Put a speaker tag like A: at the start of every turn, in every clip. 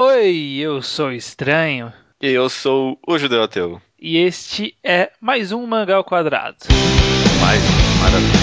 A: Oi, eu sou Estranho.
B: E eu sou o Judeu Ateu.
A: E este é mais um Mangá ao Quadrado.
B: Mais um, maravilha.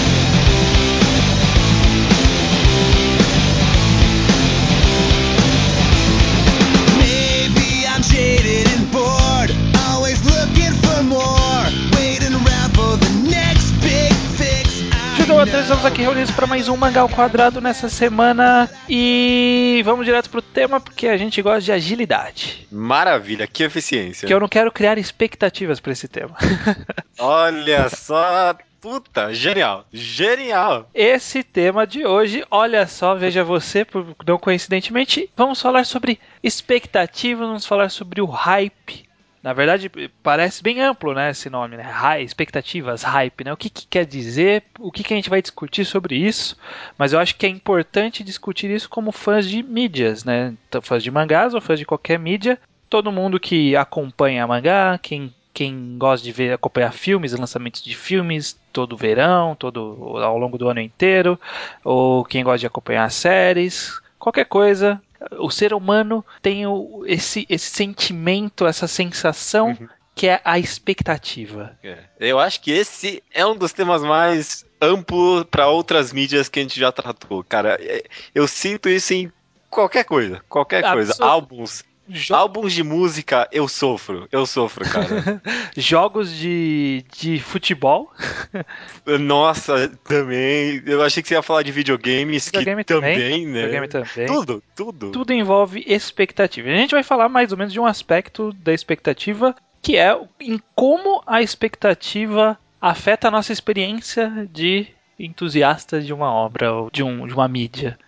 A: Estamos aqui reunidos para mais um Mangá ao Quadrado nessa semana. E vamos direto pro tema porque a gente gosta de agilidade.
B: Maravilha, que eficiência.
A: Que eu não quero criar expectativas para esse tema.
B: Olha só, puta, genial, genial.
A: Esse tema de hoje, olha só, veja você, por- não coincidentemente, vamos falar sobre expectativas, vamos falar sobre o hype. Na verdade, parece bem amplo, né, esse nome, né? Hype, expectativas, hype, né? O que, que quer dizer? O que, que a gente vai discutir sobre isso? Mas eu acho que é importante discutir isso como fãs de mídias, né? Então, fãs de mangás ou fãs de qualquer mídia. Todo mundo que acompanha mangá, quem quem gosta de ver acompanhar filmes, lançamentos de filmes todo verão, todo ao longo do ano inteiro, ou quem gosta de acompanhar séries, qualquer coisa, o ser humano tem o- esse, esse sentimento, essa sensação que é a expectativa.
B: É, Eu acho que esse é um dos temas mais amplos para outras mídias que a gente já tratou, cara. É, Eu sinto isso em qualquer coisa, qualquer coisa.
A: Absol-
B: Álbuns,
A: Jo-
B: álbuns de música, eu sofro, eu sofro, cara.
A: jogos de, de futebol,
B: Nossa, também. Eu achei que você ia falar de videogames,
A: Videogame
B: que também,
A: também,
B: né?
A: videogame também.
B: Tudo, tudo.
A: tudo envolve expectativa. A gente vai falar mais ou menos de um aspecto da expectativa, que é em como a expectativa afeta a nossa experiência de entusiasta de uma obra ou de, um, de uma mídia.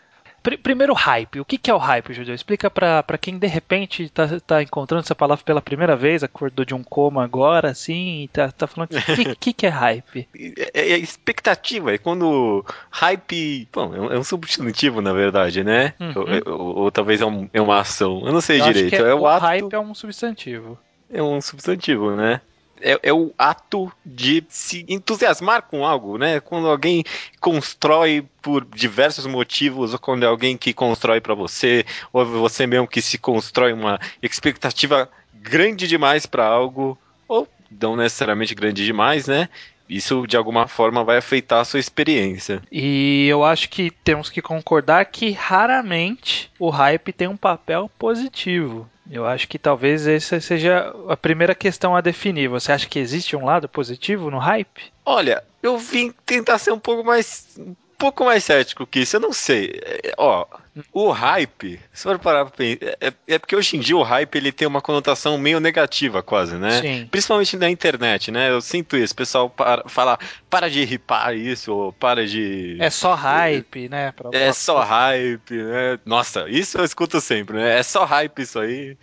A: Pri- Primeiro, hype. O que que é o hype, Judeu? Explica pra pra quem de repente está tá encontrando essa palavra pela primeira vez, acordou de um coma agora, assim, e tá, tá falando o que, que, que é hype?
B: É, é expectativa, é quando hype. Bom, é um, é um substantivo, na verdade, né?
A: Uhum.
B: Ou, ou- ou talvez é, um- é uma ação. Eu não sei
A: Eu
B: direito. É,
A: é,
B: o
A: o
B: ato.
A: hype é um substantivo.
B: É um substantivo, né? É, é o ato de se entusiasmar com algo, né? Quando alguém constrói por diversos motivos, ou quando é alguém que constrói pra você, ou você mesmo que se constrói uma expectativa grande demais pra algo, ou não necessariamente grande demais, né? Isso de alguma forma vai afetar a sua experiência.
A: E eu acho que temos que concordar que raramente o hype tem um papel positivo. Eu acho que talvez essa seja a primeira questão a definir. Você acha que existe um lado positivo no hype?
B: Olha, eu vim tentar ser um pouco mais. Um pouco mais cético que isso, eu não sei. É, ó, o hype, se for parar pra pensar, é, é porque hoje em dia o hype ele tem uma conotação meio negativa, quase, né?
A: Sim.
B: Principalmente na internet, né? Eu sinto isso. O pessoal para, fala, para de ripar isso, ou para de.
A: É só hype, né? Pra-
B: É só hype, né? Nossa, isso eu escuto sempre, né? É só hype isso aí.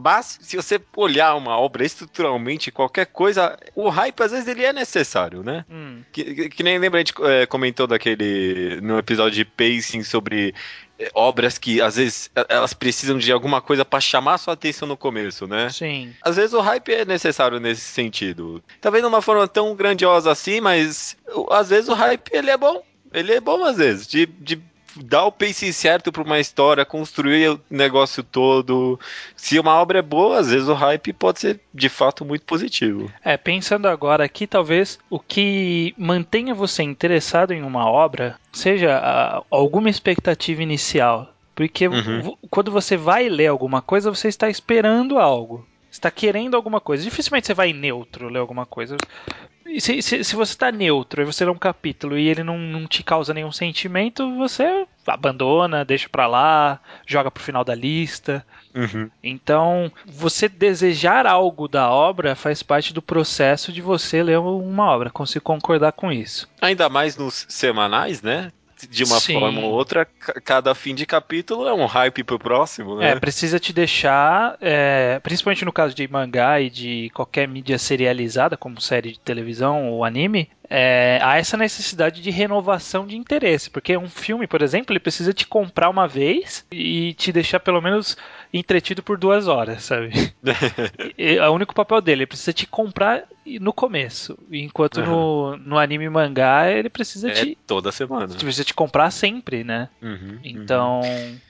B: Mas, se você olhar uma obra estruturalmente, qualquer coisa, o hype às vezes ele é necessário, né?
A: Hum,
B: Que, que- que nem lembra, a gente é, comentou daquele. no episódio de pacing sobre é, obras que às vezes elas precisam de alguma coisa pra chamar a sua atenção no começo, né?
A: sim.
B: Às vezes o hype é necessário nesse sentido. Talvez de uma forma tão grandiosa assim, mas às vezes o hype ele é bom. Ele é bom às vezes, de, de dar o pacing certo pra uma história, construir o negócio todo. Se uma obra é boa, às vezes o hype pode ser de fato muito positivo.
A: É, pensando agora aqui, talvez o que mantenha você interessado em uma obra seja ah, alguma expectativa inicial. Porque
B: Uhum.
A: quando você vai ler alguma coisa, você está esperando algo. Está querendo alguma coisa. Dificilmente você vai neutro ler alguma coisa. Se, se, se você está neutro e você lê um capítulo e ele não, não te causa nenhum sentimento, você abandona, deixa pra lá, joga pro final da lista.
B: Uhum.
A: Então, você desejar algo da obra faz parte do processo de você ler uma obra, consigo concordar com isso.
B: Ainda mais nos semanais, né? De uma
A: Sim.
B: forma ou outra, ca- cada fim de capítulo é um hype pro próximo, né?
A: É, precisa te deixar, é, principalmente no caso de mangá e de qualquer mídia serializada, como série de televisão ou anime, é, há essa necessidade de renovação de interesse, porque um filme, por exemplo, ele precisa te comprar uma vez e te deixar pelo menos entretido por duas horas, sabe? E- é o único papel dele, ele precisa te comprar no começo, enquanto no, no anime e mangá ele precisa
B: É
A: te,
B: toda semana.
A: precisa te comprar sempre, né?
B: Uhum,
A: Então,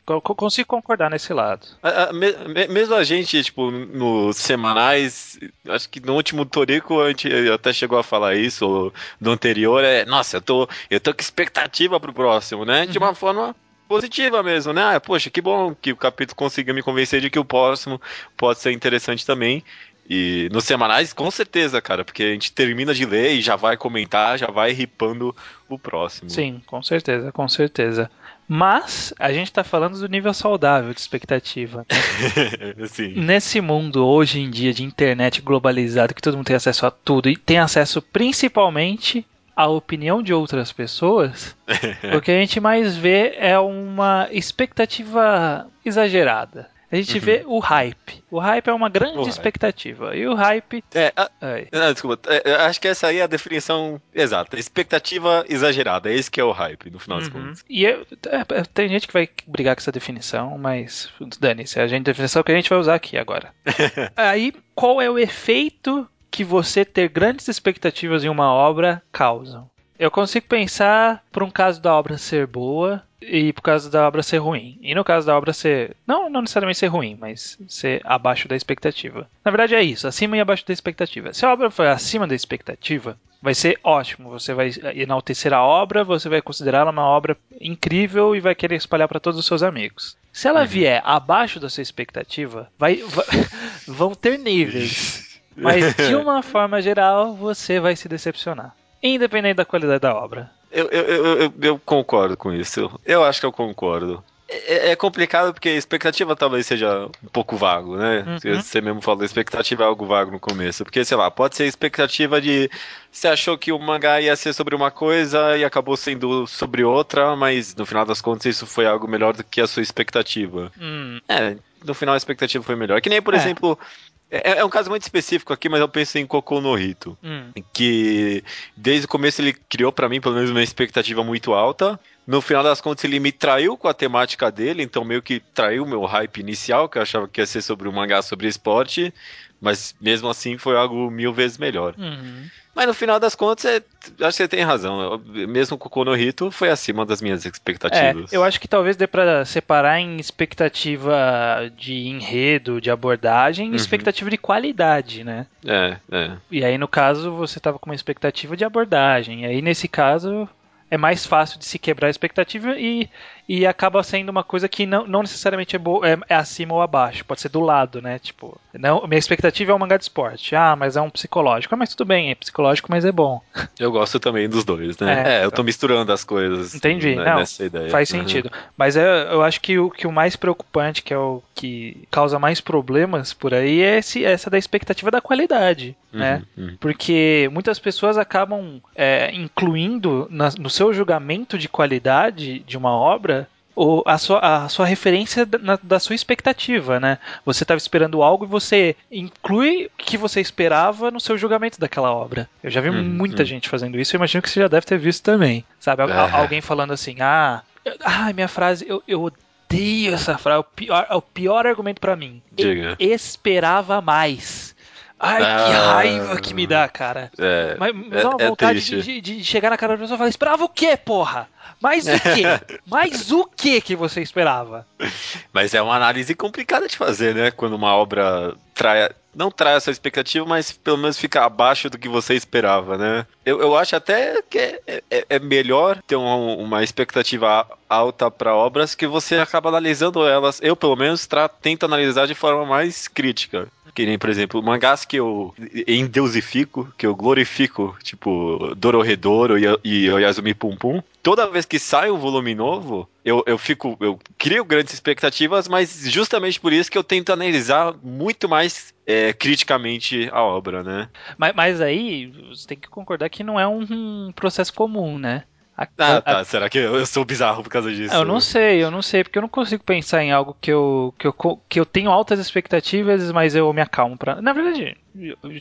A: co- co- consigo concordar nesse lado.
B: A- a- me- me- mesmo a gente, tipo, nos semanais, acho que no último Torico a gente até chegou a falar isso, ou no anterior, é, nossa, eu tô, eu tô com expectativa pro próximo, né? De uma forma positiva mesmo, né? Ah, poxa, que bom que o capítulo conseguiu me convencer de que o próximo pode ser interessante também. E nos semanais, com certeza, cara, porque a gente termina de ler e já vai comentar, já vai ripando o próximo.
A: Sim, com certeza, com certeza. Mas a gente tá falando do nível saudável de expectativa. né? Nesse mundo hoje em dia de internet globalizado, que todo mundo tem acesso a tudo e tem acesso principalmente à opinião de outras pessoas, o que a gente mais vê é uma expectativa exagerada. A gente vê o hype. O hype é uma grande
B: O hype.
A: expectativa. E o hype.
B: É, a- Não, desculpa. É, eu acho que essa aí é a definição exata. Expectativa exagerada. Esse que é o hype, no final das
A: Uhum.
B: contas.
A: E eu- é, é, tem gente que vai brigar com essa definição, mas dane-se, é a gente- definição que a gente vai usar aqui agora. Aí, qual é o efeito que você ter grandes expectativas em uma obra causam? Eu consigo pensar por um caso da obra ser boa e por caso da obra ser ruim. E no caso da obra ser. Não, não necessariamente ser ruim, mas ser abaixo da expectativa. Na verdade é isso, acima e abaixo da expectativa. Se a obra for acima da expectativa, vai ser ótimo. Você vai enaltecer a obra, você vai considerá-la uma obra incrível e vai querer espalhar para todos os seus amigos. Se ela vier abaixo da sua expectativa, vai, va- vão ter níveis. Mas de uma forma geral, você vai se decepcionar. Independente da qualidade da obra.
B: Eu, eu, eu, eu- concordo com isso. Eu acho que eu concordo. É, é complicado porque a expectativa talvez seja um pouco vago, né?
A: Uhum.
B: Você mesmo falou, a expectativa é algo vago no começo. Porque, sei lá, pode ser a expectativa de. Você achou que o mangá ia ser sobre uma coisa e acabou sendo sobre outra, mas no final das contas isso foi algo melhor do que a sua expectativa.
A: Hum,
B: É, no final a expectativa foi melhor. Que nem, por
A: É.
B: exemplo. É, é um caso muito específico aqui, mas eu penso em Cocô no Rito
A: hum.
B: que desde o começo ele criou pra mim pelo menos uma expectativa muito alta. No final das contas ele me traiu com a temática dele, então meio que traiu o meu hype inicial, que eu achava que ia ser sobre um mangá sobre esporte, mas mesmo assim foi algo mil vezes melhor.
A: Uhum.
B: Mas no final das contas, é, acho que você tem razão. Eu- mesmo com o Konohito foi acima das minhas
A: É,
B: expectativas.
A: eu acho que talvez dê pra separar em expectativa de enredo, de abordagem e
B: Uhum.
A: expectativa de qualidade, né?
B: É, é.
A: E aí, no caso, você tava com uma expectativa de abordagem. E aí, nesse caso, é mais fácil de se quebrar a expectativa e, e acaba sendo uma coisa que não, não necessariamente é, boa, é, é acima ou abaixo. Pode ser do lado, né? Tipo, não, minha expectativa é um mangá de esporte. Ah, mas é um psicológico. Ah, mas tudo bem, é psicológico, mas é bom.
B: Eu gosto também dos dois, né?
A: É,
B: É, eu tô misturando as coisas.
A: Entendi,
B: né,
A: não,
B: nessa ideia.
A: Faz
B: Uhum.
A: sentido. Mas é, eu acho que o, que o mais preocupante, que é o que causa mais problemas por aí, é esse, essa da expectativa da qualidade,
B: Uhum,
A: né?
B: uhum.
A: Porque muitas pessoas acabam é, incluindo na- no seu julgamento de qualidade de uma obra o- a, sua, a sua referência da, da sua expectativa, né? Você estava esperando algo e você inclui o que você esperava no seu julgamento daquela obra. Eu já vi
B: Uhum,
A: muita
B: uhum.
A: gente fazendo isso, eu imagino que você já deve ter visto também. Sabe?
B: É.
A: Alguém falando assim, ah, eu- ah, minha frase, eu, eu odeio essa frase, é o pior, é o pior argumento pra mim.
B: Diga.
A: Esperava mais. Ai, que
B: Ah.
A: raiva que me dá, cara.
B: É,
A: Mas me dá uma
B: é
A: vontade
B: triste.
A: de, de- de chegar na cara da pessoa e falar: esperava o quê, porra? Mais o quê? Mais o quê que você esperava?
B: Mas é uma análise complicada de fazer, né? Quando uma obra trai, não trai essa expectativa, mas pelo menos fica abaixo do que você esperava, né? Eu, eu acho até que é, é- é melhor ter uma, uma expectativa alta para obras que você acaba analisando elas. Eu, pelo menos, tra, tento analisar de forma mais crítica. Que nem, por exemplo, mangás que eu endeusifico, que eu glorifico, tipo Dororedoro e, e Oyasumi Pum Pum. Toda vez que sai um volume novo, eu, eu fico. Eu crio grandes expectativas, mas justamente por isso que eu tento analisar muito mais é, criticamente a obra, né?
A: Mas, mas aí você tem que concordar que não é um, um processo comum, né? A-
B: Ah,
A: a-
B: tá. Será que eu, eu sou bizarro por causa disso?
A: Eu não sei, eu não sei, porque eu não consigo pensar em algo que eu, que eu, que eu tenho altas expectativas, mas eu me acalmo pra. Na verdade,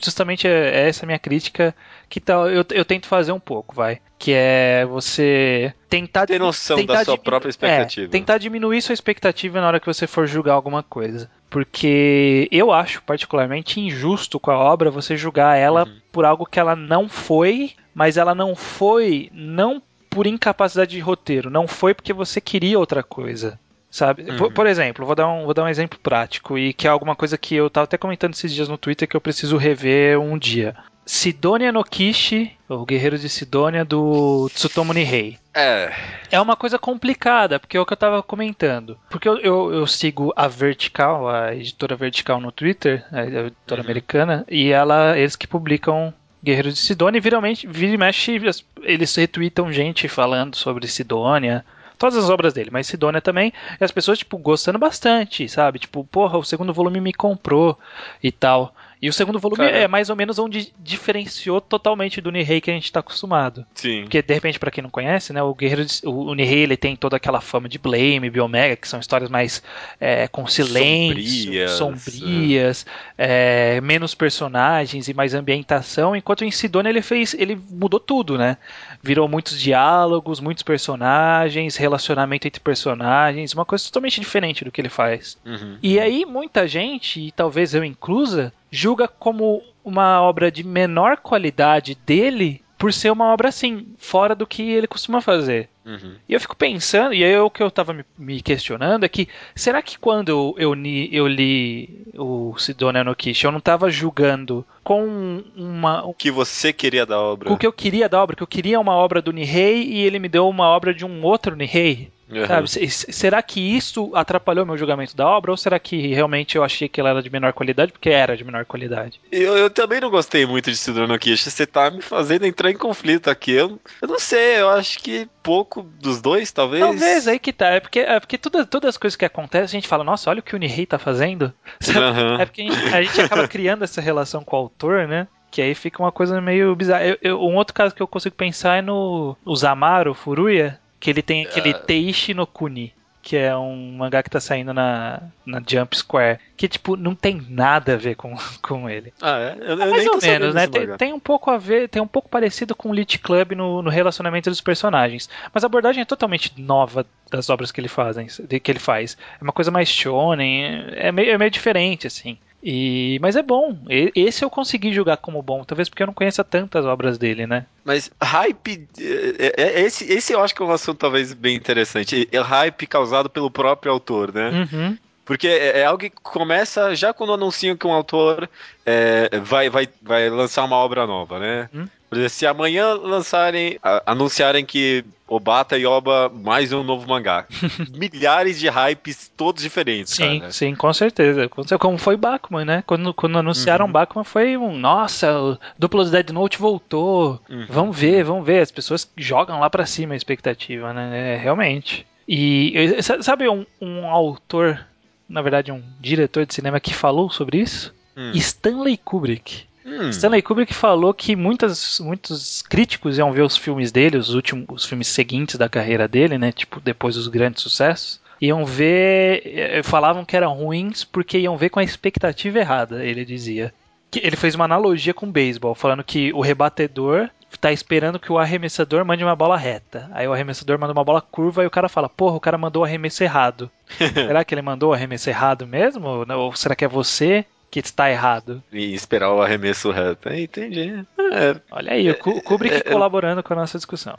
A: justamente é é essa a minha crítica que tal eu, eu tento fazer um pouco, vai. Que é você tentar
B: Ter noção
A: tentar
B: da sua própria expectativa.
A: É, tentar diminuir sua expectativa na hora que você for julgar alguma coisa. Porque eu acho particularmente injusto com a obra você julgar ela
B: Uhum.
A: por algo que ela não foi, mas ela não foi não por incapacidade de roteiro, não foi porque você queria outra coisa. Sabe? Por,
B: Uhum.
A: por exemplo, vou dar, um, vou dar um exemplo prático e que é alguma coisa que eu tava até comentando esses dias no Twitter que eu preciso rever um dia. Sidonia no Kishi, o guerreiro de Sidônia do Tsutomu Nihei.
B: É.
A: É uma coisa complicada, porque é o que eu tava comentando. Porque eu, eu, eu sigo a Vertical, a editora Vertical no Twitter, a editora
B: Uhum.
A: americana, e ela, eles que publicam Guerreiros de Sidônia, e viralmente, vira e mexe, eles retweetam gente falando sobre Sidônia. Todas as obras dele, mas Sidônia também, e as pessoas, tipo, gostando bastante, sabe? Tipo, porra, o segundo volume me comprou e tal. E o segundo volume
B: Cara.
A: é mais ou menos onde diferenciou totalmente do Nihei que a gente tá acostumado.
B: Sim.
A: Porque, de repente, pra quem não conhece, né, o Guerreiro de, o, o Nihei ele tem toda aquela fama de Blame, Biomega, que são histórias mais é, com silêncio,
B: Sombrias,
A: sombrias, é, menos personagens e mais ambientação, enquanto em Sidonia ele fez, ele mudou tudo, né? Virou muitos diálogos, muitos personagens, relacionamento entre personagens, uma coisa totalmente diferente do que ele faz.
B: Uhum.
A: E aí muita gente, e talvez eu inclusa, julga como uma obra de menor qualidade dele por ser uma obra assim, fora do que ele costuma fazer.
B: Uhum.
A: E eu fico pensando, e aí o que eu tava me, me questionando é que, será que quando eu, eu, ni- eu li o Sidonia no Kishi, eu não tava julgando com uma,
B: O que você queria da obra?
A: com o que eu queria da obra, que eu queria uma obra do Nihei e ele me deu uma obra de um outro Nihei?
B: Uhum.
A: Sabe, se- se- será que isso atrapalhou meu julgamento da obra ou será que realmente eu achei que ela era de menor qualidade porque era de menor qualidade?
B: Eu, eu também não gostei muito de Sidon no Kishi. Você tá me fazendo entrar em conflito aqui. Eu, eu não sei, eu acho que pouco dos dois, talvez.
A: Talvez aí que tá, é porque, é porque todas, todas as coisas que acontecem a gente fala, nossa, olha o que o Nihei tá fazendo.
B: Aham.
A: É porque a gente, a gente acaba criando essa relação com o autor, né? Que aí fica uma coisa meio bizarra. Eu- eu- um outro caso que eu consigo pensar é no Zamaru Furuya, que ele tem aquele Teishi no Kuni, que é um mangá que tá saindo na, na Jump Square, que tipo não tem nada a ver com, com ele.
B: Ah, é? Eu, eu
A: Mais
B: nem
A: ou menos, né? Tem, tem um pouco a ver, tem um pouco parecido com o Lit Club no, no relacionamento dos personagens. Mas a abordagem é totalmente nova das obras que ele, fazem, de- que ele faz. É uma coisa mais shonen, é meio, é meio diferente, assim. E, mas é bom. E- Esse eu consegui julgar como bom, talvez porque eu não conheça tantas obras dele, né?
B: Mas hype. é- é- é- Esse, esse eu acho que é um assunto talvez bem interessante. É hype causado pelo próprio autor, né?
A: Uhum.
B: Porque é, é algo que começa já quando anunciam que um autor é, vai, vai, vai lançar uma obra nova, né?
A: Hum.
B: Por exemplo, se amanhã lançarem, a- anunciarem que Obata e Oba mais um novo mangá. Milhares de hypes todos diferentes,
A: Sim,
B: cara.
A: sim, com certeza. Com cer- Como foi Bakuman, né? Quando, quando anunciaram
B: Uhum.
A: Bakuman foi um, nossa, o duplo do Dead Note voltou.
B: Uhum.
A: Vamos ver, vamos ver. As pessoas jogam lá pra cima a expectativa, né? É, realmente. E sabe um, um autor, na verdade um diretor de cinema que falou sobre isso?
B: Hum.
A: Stanley Kubrick.
B: Hum.
A: Stanley Kubrick falou que muitas, muitos críticos iam ver os filmes dele, os últimos os filmes seguintes da carreira dele, né? Tipo, depois dos grandes sucessos. Iam ver. eh, Falavam que eram ruins porque iam ver com a expectativa errada, ele dizia. Ele fez uma analogia com o beisebol, falando que o rebatedor tá esperando que o arremessador mande uma bola reta. Aí o arremessador manda uma bola curva e o cara fala: Porra, o cara mandou o arremesso errado. será que ele mandou o arremesso errado mesmo? Ou será que é você que está errado?
B: E esperar o arremesso reto. É, entendi. É,
A: Olha aí, o Ku- Kubrick
B: é, é,
A: colaborando com a nossa discussão.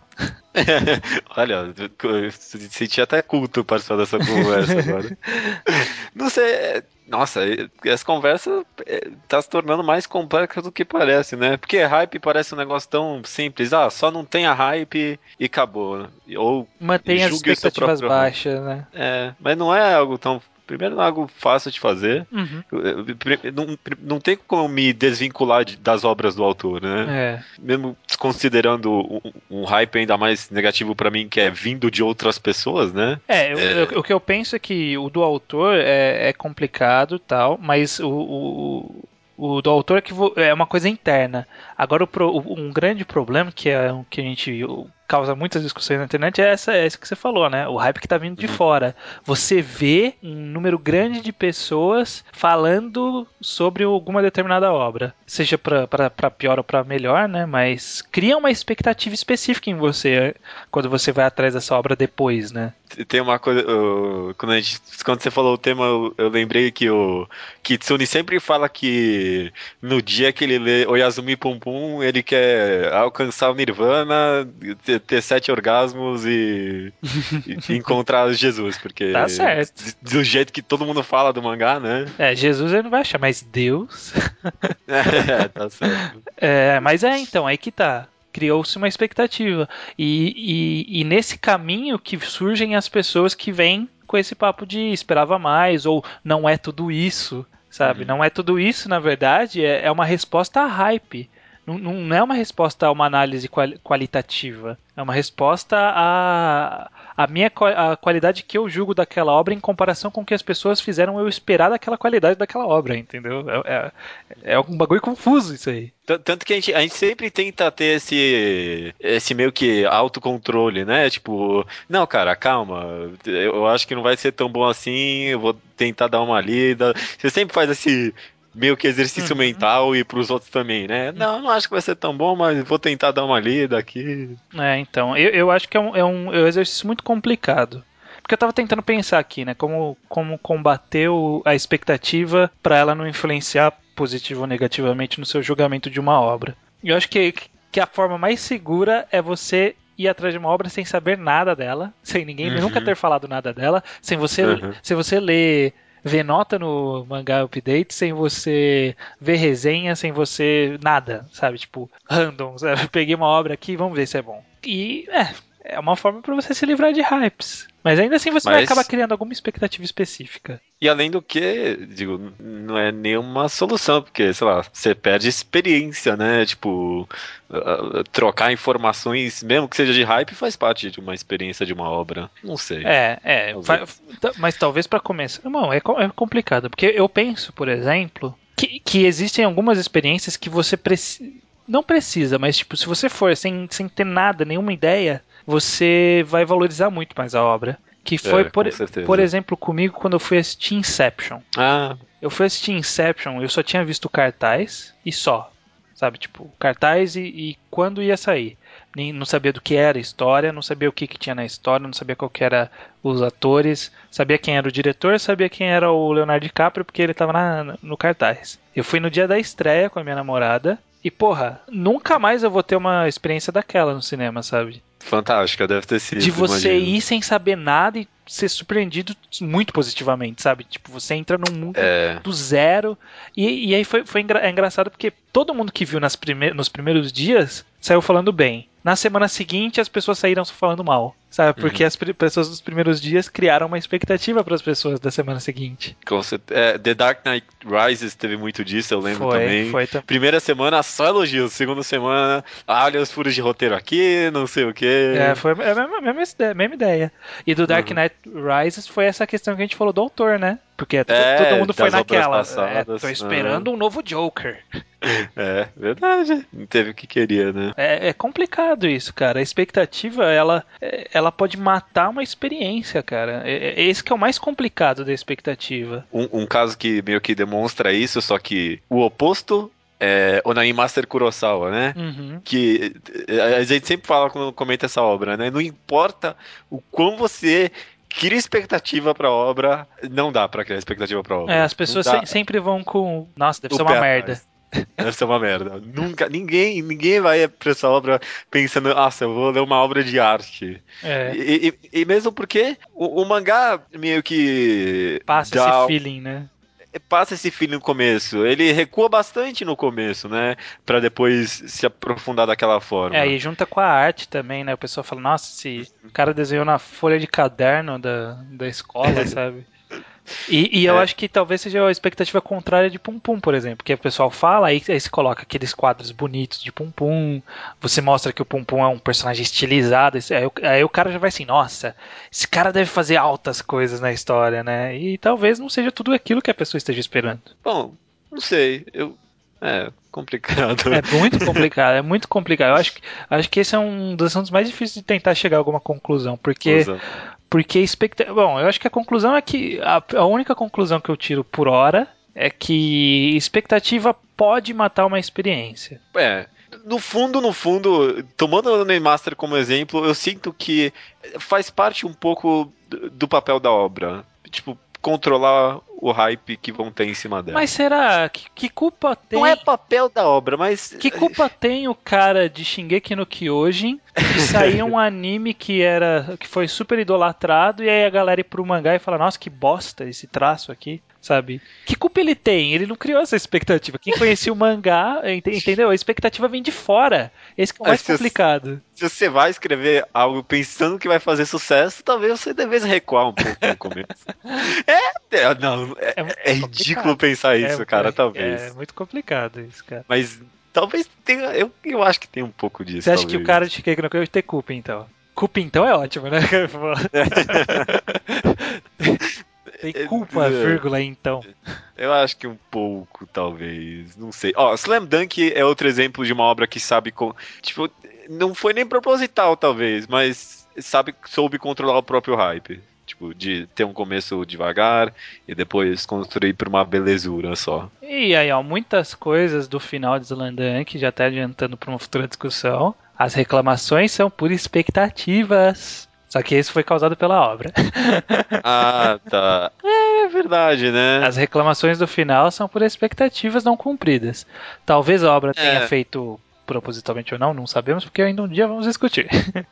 B: Olha, eu senti até culto participar dessa conversa agora. Não sei. é- Nossa, essa conversa é, tá se tornando mais complexa do que parece, né? Porque hype parece um negócio tão simples. Ah, só não tem a hype e acabou. Ou,
A: Mantém as expectativas baixas, né?
B: é, mas não é algo tão. Primeiro, não é algo fácil de fazer.
A: Uhum.
B: Não, não tem como me desvincular de- das obras do autor, né?
A: É.
B: mesmo considerando um, um hype ainda mais negativo pra mim, que é vindo de outras pessoas, né?
A: É, eu- eu- o que eu penso é que o do autor é, é complicado tal, mas o, o, o do autor é, que é uma coisa interna. Agora, pro- um grande problema que é que a gente causa muitas discussões na internet é essa, é isso que você falou, né? O hype que tá vindo de fora. Você vê um número grande de pessoas falando sobre alguma determinada obra, seja pra pior ou pra melhor, né? Mas cria uma expectativa específica em você quando você vai atrás dessa obra depois, né?
B: Tem uma coisa. uh, quando, a gente, quando você falou o tema, eu, eu lembrei que o Kitsune sempre fala que no dia que ele lê Oyazumi Pum Pum, ele quer alcançar o Nirvana, ter, ter sete orgasmos e, e encontrar Jesus, porque.
A: Tá certo.
B: Do jeito que todo mundo fala do mangá, né?
A: É, Jesus ele não vai achar, mas Deus.
B: É, tá certo.
A: É, mas é, então, aí que tá. Criou-se uma expectativa. E, e, e nesse caminho que surgem as pessoas que vêm com esse papo de esperava mais, ou não é tudo isso, sabe?
B: Uhum.
A: Não é tudo isso, na verdade, é, é uma resposta a hype. Não, não é uma resposta a uma análise quali- qualitativa. É uma resposta a, a minha a qualidade que eu julgo daquela obra em comparação com o que as pessoas fizeram eu esperar daquela qualidade daquela obra, entendeu? É, é, é um bagulho confuso isso aí.
B: Tanto que a gente, a gente sempre tenta ter esse, esse meio que autocontrole, né? Tipo, não, cara, calma, eu acho que não vai ser tão bom assim, eu vou tentar dar uma lida. Você sempre faz esse meio que exercício
A: Uhum.
B: mental e pros outros também, né? Não, não acho que vai ser tão bom, mas vou tentar dar uma lida aqui.
A: É, então, eu, eu acho que é um, é, um, é um exercício muito complicado. Porque eu tava tentando pensar aqui, né? Como, como combater o- a expectativa para ela não influenciar positivo ou negativamente no seu julgamento de uma obra. E eu acho que, que a forma mais segura é você ir atrás de uma obra sem saber nada dela, sem ninguém
B: Uhum.
A: nunca ter falado nada dela, sem você,
B: Uhum.
A: sem você ler ver nota no mangá update sem você ver resenha, sem você nada, sabe? Tipo, random, sabe? Peguei uma obra aqui, vamos ver se é bom. E é, é uma forma pra você se livrar de hypes. Mas ainda assim você vai
B: Mas-
A: acabar criando alguma expectativa específica.
B: E além do que, digo, não é nenhuma solução, porque, sei lá, você perde experiência, né? Tipo, trocar informações, mesmo que seja de hype, faz parte de uma experiência de uma obra. Não sei.
A: É, é.
B: Talvez.
A: mas talvez pra começar. Não, é, é complicado. Porque eu penso, por exemplo, que, que existem algumas experiências que você precisa. Não precisa, mas tipo, se você for sem, sem ter nada, nenhuma ideia, você vai valorizar muito mais a obra. Que foi,
B: É,
A: por, por exemplo, comigo quando eu fui assistir Inception.
B: Ah,
A: Eu fui assistir Inception, eu só tinha visto cartaz e só. Sabe, tipo, cartaz e, e quando ia sair. Nem, não sabia do que era a história, não sabia o que, que tinha na história, não sabia qual que era os atores, sabia quem era o diretor, sabia quem era o Leonardo DiCaprio, porque ele tava na- no cartaz. Eu fui no dia da estreia com a minha namorada. E, porra, nunca mais eu vou ter uma experiência daquela no cinema, sabe?
B: Fantástica, deve ter sido.
A: de você
B: imagino.
A: ir sem saber nada e ser surpreendido muito positivamente, sabe? Tipo, você entra num mundo
B: É,
A: do zero. E, e aí foi, foi engra- é engraçado porque todo mundo que viu nas prime nos primeiros dias saiu falando bem. Na semana seguinte, as pessoas saíram falando mal. Sabe? Porque as pri- pessoas dos primeiros dias criaram uma expectativa para as pessoas da semana seguinte.
B: certeza. É, The Dark Knight Rises teve muito disso, eu lembro
A: foi,
B: também.
A: foi.
B: Primeira semana só elogios, segunda semana, ah, olha os furos de roteiro aqui, não sei o quê.
A: É, foi a mesma, mesma ideia, mesma ideia. E do Dark
B: Uhum.
A: Knight Rises foi essa questão que a gente falou do autor, né? Porque to-
B: É,
A: todo mundo foi naquela.
B: passadas,
A: é, tô esperando um novo Joker.
B: É, verdade. Não teve o que queria, né?
A: É, é complicado isso, cara. A expectativa, ela, é, ela pode matar uma experiência, cara. É, é esse que é o mais complicado da expectativa.
B: Um, um caso que meio que demonstra isso, só que o oposto é Onai Master Kurosawa, né?
A: Uhum.
B: Que a gente sempre fala quando comenta essa obra, né? Não importa o quão você cria expectativa pra obra, não dá pra criar expectativa pra obra.
A: É, as pessoas se- sempre vão com. Nossa, deve
B: O
A: ser uma merda.
B: atrás. Deve ser uma merda. Nunca, ninguém, ninguém vai pra essa obra pensando, nossa, eu vou ler uma obra de arte.
A: É,
B: E, e- e mesmo porque o, o mangá meio que
A: passa esse feeling, né?
B: Passa esse feeling no começo. Ele recua bastante no começo, né? Pra depois se aprofundar daquela forma.
A: É, e junta com a arte também, né? O pessoal fala, nossa, esse cara desenhou na folha de caderno da, da escola, sabe? E, e eu
B: É.
A: acho que talvez seja a expectativa contrária de Pum Pum, por exemplo. Que o pessoal fala, aí, aí se coloca aqueles quadros bonitos de Pum Pum, você mostra que o Pum Pum é um personagem estilizado, aí, o- aí o cara já vai assim, nossa, esse cara deve fazer altas coisas na história, né? E talvez não seja tudo aquilo que a pessoa esteja esperando.
B: Bom, não sei. Eu. É, complicado.
A: É muito complicado, é muito complicado. Eu acho que, acho que esse é um dos assuntos mais difíceis de tentar chegar a alguma conclusão, porque
B: Usa.
A: Porque expecta... Bom, eu acho que a conclusão é que a, a única conclusão que eu tiro por hora é que expectativa pode matar uma experiência.
B: É. No fundo, no fundo, tomando o Neymaster como exemplo, eu sinto que faz parte um pouco do papel da obra. Tipo, controlar o hype que vão ter em cima dela.
A: Mas será? Que, que culpa tem?
B: não é papel da obra, mas.
A: Que culpa tem o cara de Shingeki no Kyojin de sair um anime que era que foi super idolatrado e aí a galera ir pro mangá e falar, nossa, que bosta esse traço aqui, sabe? Que culpa ele tem? Ele não criou essa expectativa. Quem conhecia o mangá, ente- entendeu? A expectativa vem de fora. Esse que é o mais
B: Mas se-
A: complicado.
B: Se você vai escrever algo pensando que vai fazer sucesso, talvez você devesse recuar um pouco no começo. é, é, não, é,
A: É
B: é ridículo pensar isso,
A: É,
B: cara,
A: é-
B: talvez.
A: É muito complicado isso, cara.
B: Mas talvez tenha. Eu, eu acho que tem um pouco disso.
A: Você acha que o
B: talvez.
A: cara de Shingeki no Kyojin tem culpa, então? Culpa, então, é ótimo, né? tem culpa,
B: É.
A: vírgula, então.
B: Eu acho que um pouco, talvez. Não sei. Ó, Slam Dunk é outro exemplo de uma obra que sabe. Com, tipo, não foi nem proposital, talvez, mas sabe, soube controlar o próprio hype. Tipo, de ter um começo devagar e depois construir pra uma belezura só.
A: E aí, ó, muitas coisas do final de Slandunk, já até adiantando para uma futura discussão, as reclamações são por expectativas. Só que isso foi causado pela obra.
B: Ah, tá. É verdade, né?
A: As reclamações do final são por expectativas não cumpridas. Talvez a obra tenha
B: É.
A: feito propositalmente ou não, não sabemos, porque ainda um dia vamos discutir.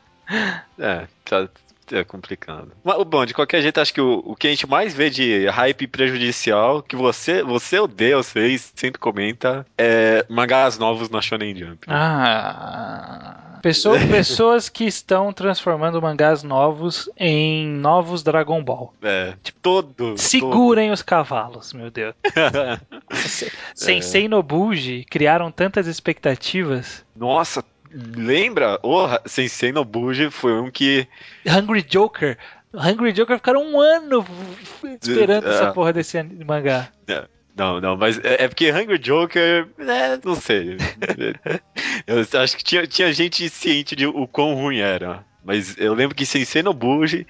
B: É, tá. É complicado. Mas, bom, de qualquer jeito, acho que o, o que a gente mais vê de hype prejudicial, que você, você odeia, sei, sempre comenta, é mangás novos na Shonen Jump.
A: Ah. Pessoa- pessoas que estão transformando mangás novos em novos Dragon Ball.
B: É, tipo, todo.
A: Segurem os cavalos, meu Deus. Se- Sensei Nobuji criaram tantas expectativas.
B: Nossa, lembra? O Sensei Nobuji foi um que.
A: Hungry Joker. Hungry Joker ficaram um ano esperando
B: É.
A: essa porra desse an- mangá.
B: Não, não, mas é, é porque Hungry Joker, é, não sei. eu acho que tinha, tinha gente ciente de o quão ruim era. Mas eu lembro que Sensei Nobuji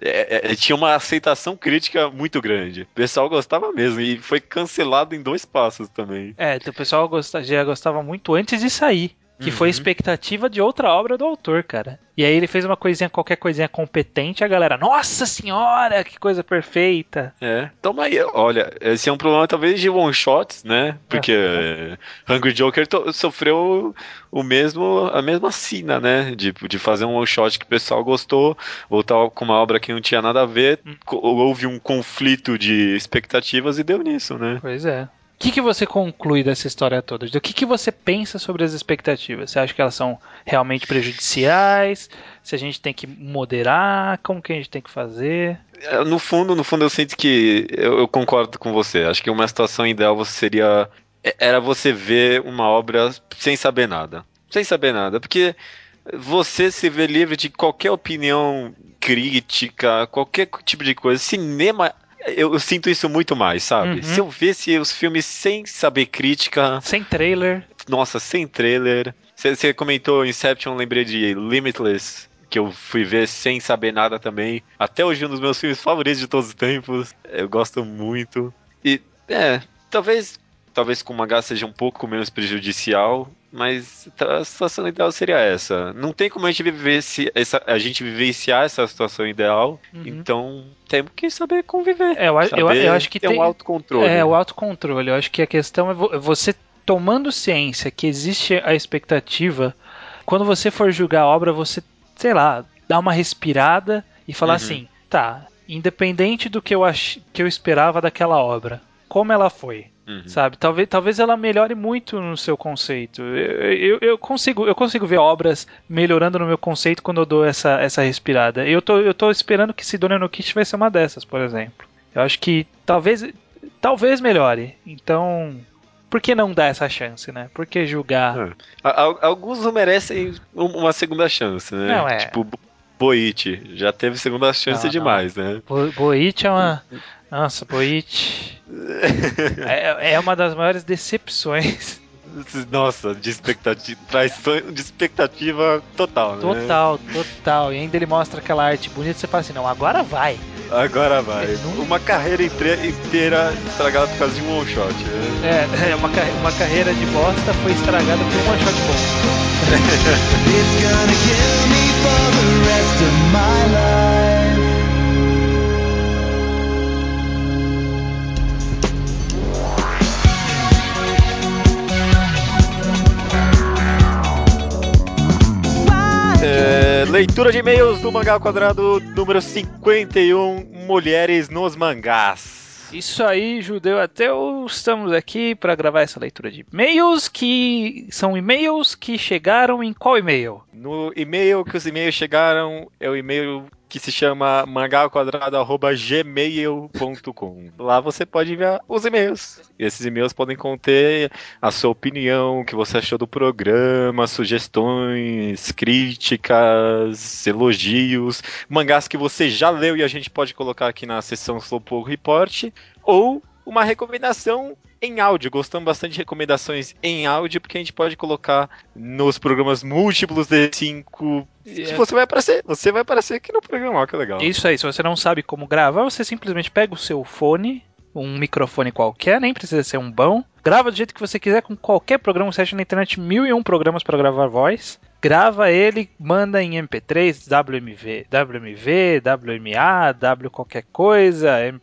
B: é, é, tinha uma aceitação crítica muito grande. O pessoal gostava mesmo e foi cancelado em dois passos também.
A: É, o pessoal gosta- já gostava muito antes de sair. Que foi
B: Uhum.
A: expectativa de outra obra do autor, cara. E aí ele fez uma coisinha, qualquer coisinha competente, a galera, nossa senhora, que coisa perfeita.
B: É, toma aí. Olha, esse é um problema talvez de one shots, né? Porque é, Hungry Joker sofreu o mesmo, a mesma sina, né? De, de fazer um one shot que o pessoal gostou, ou tal com uma obra que não tinha nada a ver,
A: Hum.
B: houve um conflito de expectativas e deu nisso, né?
A: Pois é. O que, que você conclui dessa história toda? Do que, que você pensa sobre as expectativas? Você acha que elas são realmente prejudiciais? Se a gente tem que moderar? Como que a gente tem que fazer?
B: É, No fundo, no fundo eu sinto que eu, eu concordo com você. Acho que uma situação ideal você seria é- era você ver uma obra sem saber nada, sem saber nada, porque você se vê livre de qualquer opinião crítica, qualquer tipo de coisa. Cinema eu, eu sinto isso muito mais, sabe?
A: Uhum.
B: Se eu visse os filmes sem saber crítica,
A: Sem trailer?
B: nossa, sem trailer. Você você comentou Inception, lembrei de Limitless, que eu fui ver sem saber nada também. Até hoje um dos meus filmes favoritos de todos os tempos. Eu gosto muito. E é, talvez talvez com o mangá seja um pouco menos prejudicial, mas a situação ideal seria essa. Não tem como a gente viver esse, essa, a gente vivenciar essa situação ideal,
A: Uhum.
B: então temos que saber conviver.
A: É, eu, a- eu,
B: saber
A: eu acho que tem.
B: um autocontrole.
A: É, o autocontrole. Eu acho que a questão é vo- você tomando ciência que existe a expectativa, quando você for julgar a obra, você, sei lá, dá uma respirada e falar
B: Uhum.
A: assim, tá, independente do que eu, ach... que eu esperava daquela obra, como ela foi?
B: Uhum.
A: Sabe? Talvez, talvez ela melhore muito no seu conceito. Eu, eu, eu consigo, eu consigo ver obras melhorando no meu conceito quando eu dou essa, essa respirada. Eu tô, eu tô esperando que Sidonia no Kit vai ser uma dessas, por exemplo. Eu acho que talvez, talvez melhore. Então, por que não dar essa chance, né? Por que julgar?
B: É. A- a- Alguns não merecem um- uma segunda chance, né?
A: Não, é.
B: Tipo, Bo- Boit já teve segunda chance
A: Não, não.
B: demais, né?
A: Bo- Boit é uma. Nossa, Boit. É, é uma das maiores decepções.
B: Nossa, de expectativa, traição de expectativa total, né?
A: Total, total. E ainda ele mostra aquela arte bonita, você fala assim, não, agora vai.
B: Agora vai.
A: Não-
B: Uma carreira inteira estragada por causa de um one shot. Né?
A: É, é uma, uma carreira de bosta foi estragada por um one shot bom.
B: Leitura de e-mails do Mangá Quadrado número 51, Mulheres nos Mangás.
A: Isso aí, judeu ateu, estamos aqui para gravar essa leitura de e-mails que são e-mails que chegaram em qual e-mail?
B: No e-mail que os e-mails chegaram é o e-mail que se chama mangaquadrado.gmail.com. Lá você pode enviar os e-mails. Esses e-mails podem conter a sua opinião, o que você achou do programa, sugestões, críticas, elogios, mangás que você já leu e a gente pode colocar aqui na seção Slowpoke Report, ou uma recomendação em áudio. Gostamos bastante de recomendações em áudio, porque a gente pode colocar nos programas múltiplos de 5.
A: É.
B: Você vai aparecer, você vai aparecer aqui no programa, ó, que legal.
A: Isso aí, se você não sabe como gravar, você simplesmente pega o seu fone, um microfone qualquer, nem precisa ser um bom, grava do jeito que você quiser com qualquer programa, você acha na internet mil e um programas para gravar voz. Grava ele, manda em MP3, WMV, WMV, WMA, W qualquer coisa, M-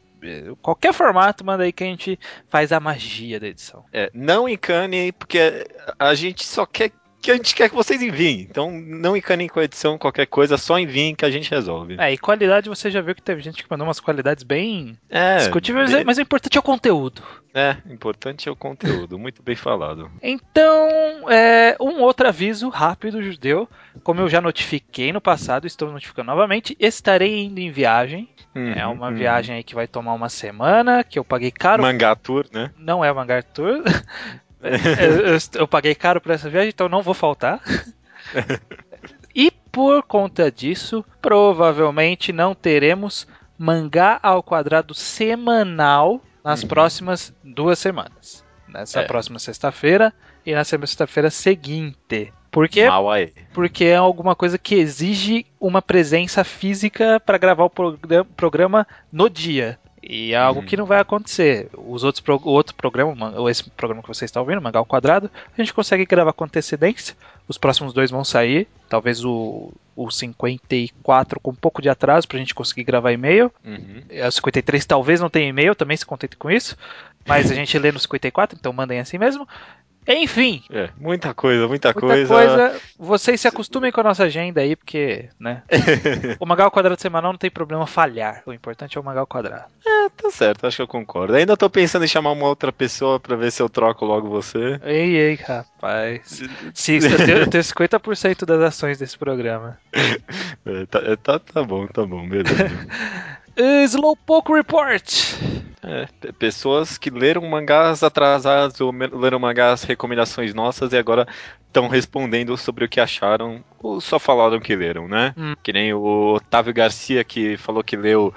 A: qualquer formato, manda aí que a gente faz a magia da edição.
B: É, não encane, porque a gente só quer que a gente quer que vocês enviem. Então não encanem com a edição, qualquer coisa, só enviem que a gente resolve.
A: É, e qualidade você já viu que teve gente que mandou umas qualidades bem
B: É,
A: discutíveis,
B: de-
A: mas o importante é o conteúdo.
B: é, importante é o conteúdo, muito bem falado.
A: Então, é, um outro aviso rápido, judeu. Como eu já notifiquei no passado, estou notificando novamente. Estarei indo em viagem. É
B: Uhum,
A: uma
B: uhum.
A: viagem aí que vai tomar uma semana, que eu paguei caro.
B: Mangá Tour, né?
A: Não é o Mangar Tour. eu, eu- eu paguei caro por essa viagem, então não vou faltar. e por conta disso, provavelmente não teremos mangá ao quadrado semanal nas
B: Uhum.
A: próximas duas semanas. Nessa
B: É.
A: próxima sexta-feira e na sexta-feira seguinte. Por quê?
B: Mal aí.
A: Porque é alguma coisa que exige uma presença física para gravar o progra- programa no dia. E é algo
B: Uhum.
A: que não vai acontecer. Os outros pro- o outro programa, ou esse programa que você está ouvindo, Mangal Quadrado, a gente consegue gravar com antecedência. Os próximos dois vão sair. Talvez o, o 54 com um pouco de atraso para a gente conseguir gravar e-mail.
B: Uhum.
A: É, O 53 talvez não tenha e-mail, também se contente com isso. Mas a gente lê no 54, então mandem assim mesmo. Enfim,
B: É, muita coisa, muita,
A: Muita
B: coisa.
A: coisa. Vocês se acostumem com a nossa agenda aí, porque, né? o Magal Quadrado semanal não tem problema falhar. O importante é o Magal Quadrado.
B: Tá certo, acho que eu concordo. Ainda tô pensando em chamar uma outra pessoa pra ver se eu troco logo você.
A: Ei, ei, rapaz. Eu tenho, eu tenho 50% das ações desse programa.
B: É, tá, é, tá, tá bom, tá bom, beleza.
A: Slowpoke Report.
B: É, pe- pessoas que leram mangás atrasados ou leram mangás recomendações nossas e agora estão respondendo sobre o que acharam ou só falaram que leram, né?
A: Hum.
B: Que nem o Otávio Garcia que falou que leu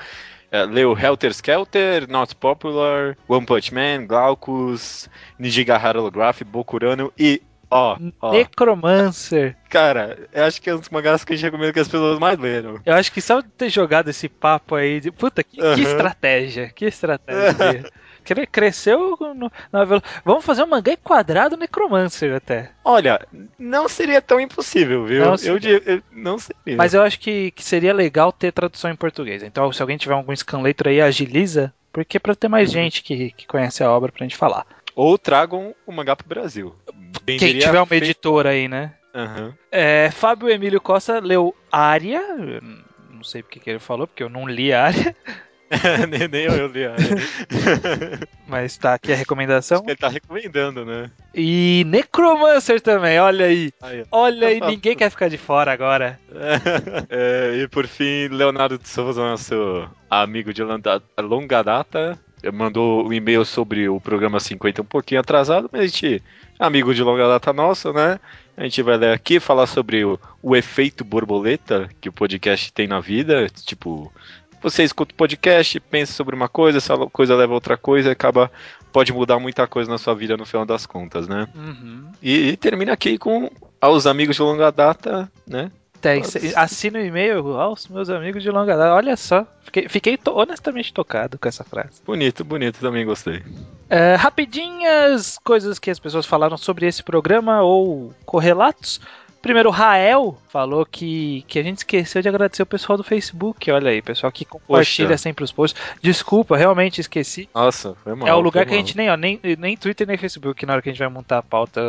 B: é, leu Helter Skelter, Not Popular, One Punch Man, Glaucus, Nijigahara Holograph, Bokurano e ó, ó,
A: Necromancer.
B: cara, eu acho que é um dos mangás que a gente recomenda que as pessoas mais leram.
A: Eu acho que só de ter jogado esse papo aí. De... Puta, que, que
B: Aham.
A: estratégia. Que estratégia. Cre- Cresceu no- na Vamos fazer um mangá quadrado Necromancer até.
B: Olha, não seria tão impossível, viu?
A: Não
B: eu,
A: seria.
B: diria- eu- não seria.
A: Mas eu acho que, que seria legal ter tradução em português. Então, se alguém tiver algum scanlator aí, agiliza. Porque é pra ter mais gente que, que conhece a obra pra gente falar.
B: Ou tragam o mangá pro Brasil.
A: Quem
B: Venderia
A: tiver uma
B: fe-
A: editora aí, né?
B: Aham.
A: É, Fábio Emílio Costa leu Área. Eu Não sei porque que ele falou, porque eu não li Área.
B: nem, nem eu, eu li. a-
A: Mas tá aqui a recomendação.
B: Ele tá recomendando, né?
A: E Necromancer também, olha aí.
B: Aí.
A: Olha aí, ninguém quer ficar de fora agora.
B: É, e por fim, Leonardo de Souza, nosso amigo de longa data, mandou um e-mail sobre o programa 50 um pouquinho atrasado, mas a gente, amigo de longa data nosso, né? A gente vai ler aqui, falar sobre o, o efeito borboleta que o podcast tem na vida. Tipo, você escuta o podcast, pensa sobre uma coisa, essa coisa leva a outra coisa e acaba. Pode mudar muita coisa na sua vida no final das contas, né?
A: Uhum.
B: E, e termina aqui com aos amigos de longa data, né?
A: Tem, assina o e-mail aos meus amigos de longa data. Olha só, fiquei, fiquei to- honestamente tocado com essa frase.
B: Bonito, bonito, também gostei.
A: É, rapidinhas coisas que as pessoas falaram sobre esse programa ou correlatos. Primeiro, o Rael falou que, que a gente esqueceu de agradecer o pessoal do Facebook. Olha aí, pessoal que compartilha
B: Poxa.
A: sempre os posts. Desculpa, realmente esqueci.
B: Nossa, foi mal.
A: é o lugar que a
B: mal.
A: gente nem, ó, nem, nem Twitter nem Facebook, na hora que a gente vai montar a pauta,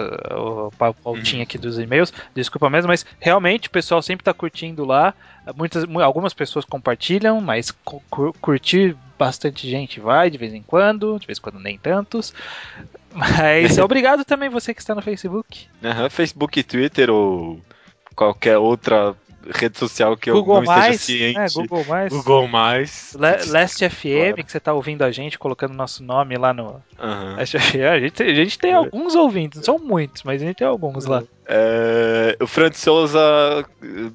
A: pa- pautinha aqui dos e-mails. Desculpa mesmo, mas realmente o pessoal sempre tá curtindo lá. Muitas, mu- algumas pessoas compartilham, mas cu- cu- curtir bastante gente vai de vez em quando, de vez em quando nem tantos. Mas obrigado também você que está no Facebook.
B: Aham, Facebook, Twitter ou qualquer outra rede social que eu
A: Google
B: não esteja
A: Mais,
B: ciente.
A: né, Google Mais.
B: Google mais.
A: Le- Last FM,
B: Claro.
A: que você tá ouvindo a gente, colocando nosso nome lá no. Last FM. A gente, a gente tem alguns ouvintes, não são muitos, mas a gente tem alguns lá.
B: É, o Franz Souza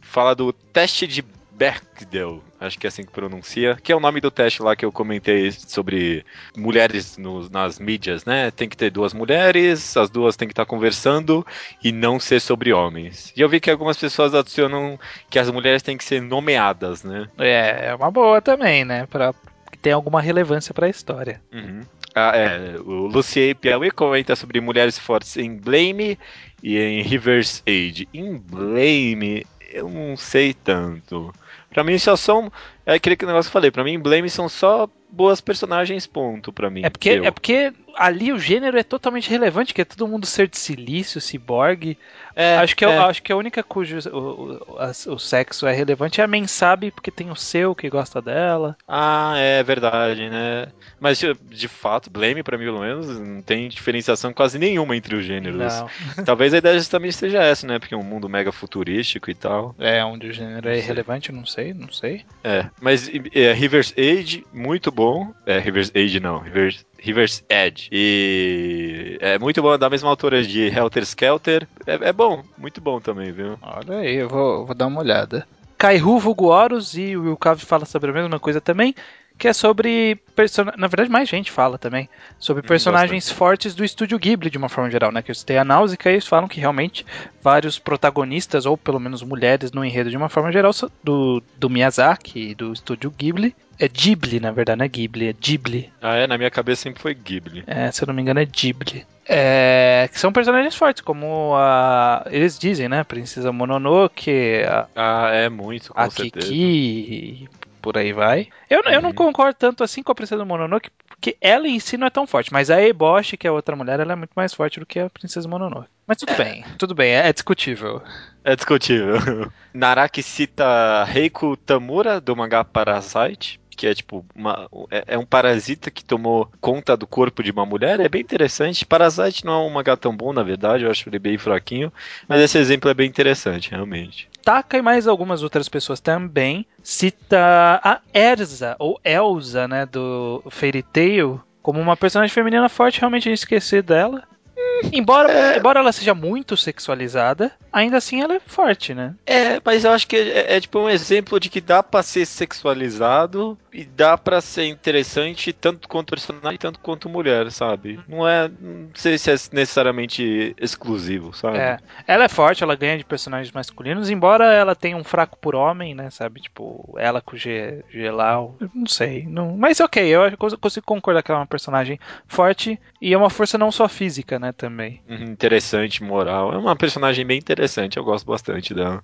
B: fala do teste de Bechdel, acho que é assim que pronuncia, que é o nome do teste lá que eu comentei sobre mulheres nos- nas mídias, né? Tem que ter duas mulheres, as duas têm que estar conversando e não ser sobre homens. E eu vi que algumas pessoas adicionam que as mulheres têm que ser nomeadas, né?
A: É, é uma boa também, né? Pra que tenha alguma relevância pra história.
B: Uhum. Ah, é, o Lucier Piauí comenta sobre mulheres fortes em Blame e em Reverse Age. Em Blame, eu não sei tanto. Pra mim só são. É aquele que negócio que eu falei, pra mim Blame são só boas personagens, ponto, pra mim.
A: É porque,
B: Eu.
A: é porque ali o gênero é totalmente relevante, que é todo mundo ser de silício, ciborgue.
B: É,
A: acho, que é,
B: é.
A: acho que a única cujo o, o, a- o sexo é relevante é a Mensabe, porque tem o seu que gosta dela.
B: Ah, é verdade, né? Mas de, fato, Blame, pra mim, pelo menos, não tem diferenciação quase nenhuma entre os gêneros.
A: Não,
B: Talvez a ideia justamente seja essa, né? Porque é um mundo mega futurístico e tal.
A: é onde o gênero é irrelevante, não sei, não sei.
B: É, mas é, Reverse Age, muito bom. É, Reverse Age não, Reverse, Reverse Edge. E é muito bom, da mesma autora de Helter Skelter. É, é bom, muito bom também, viu?
A: Olha aí, eu vou, vou dar uma olhada. Kairu Vulgo Horus e o Will Cave fala sobre a mesma coisa também, que é sobre personagens. Na verdade, mais gente fala também. Sobre personagens fortes do estúdio Ghibli, de uma forma geral, né? Que eu citei a Náusica e eles falam que realmente vários protagonistas, ou pelo menos mulheres no enredo de uma forma geral, do, do Miyazaki, do estúdio Ghibli. É Ghibli, na verdade, não é Ghibli, é Ghibli.
B: Ah, é, na minha cabeça sempre foi Ghibli.
A: É, se eu não me engano, é Ghibli. É, que são personagens fortes, como a. Eles dizem, né? Princesa Mononoke, a,
B: Ah, é muito,
A: a. Kiki e por aí vai. Eu, eu não
B: Uhum.
A: concordo tanto assim com a Princesa Mononoke, porque ela em si não é tão forte, mas a Eboshi, que é outra mulher, ela é muito mais forte do que a Princesa Mononoke. Mas tudo bem, tudo bem, é, é discutível.
B: É discutível. Naraki cita Reiko Tamura, do mangá Parasite. Que é tipo, uma, é, é um parasita que tomou conta do corpo de uma mulher. É bem interessante. Parasite não é um mangá tão bom, na verdade. Eu acho ele bem fraquinho. Mas esse exemplo é bem interessante, realmente.
A: Taka e mais algumas outras pessoas também cita a Erza, ou Elsa, né, do Fairy Tail, como uma personagem feminina forte, realmente a gente esquecer dela. Embora, embora ela seja muito sexualizada, ainda assim ela é forte, né?
B: É, mas eu acho que é, é, tipo um exemplo de que dá pra ser sexualizado e dá pra ser interessante tanto quanto personagem, tanto quanto mulher, sabe? Não é. Não sei se é necessariamente exclusivo, sabe?
A: É. Ela é forte, ela ganha de personagens masculinos, embora ela tenha um fraco por homem, né? Sabe? Tipo, ela com o G, Gelau. Não sei. Não... Mas ok, eu acho que eu consigo concordar que ela é uma personagem forte e é uma força não só física, né? Também.
B: Uhum, Interessante, moral. É uma personagem bem interessante, eu gosto bastante dela.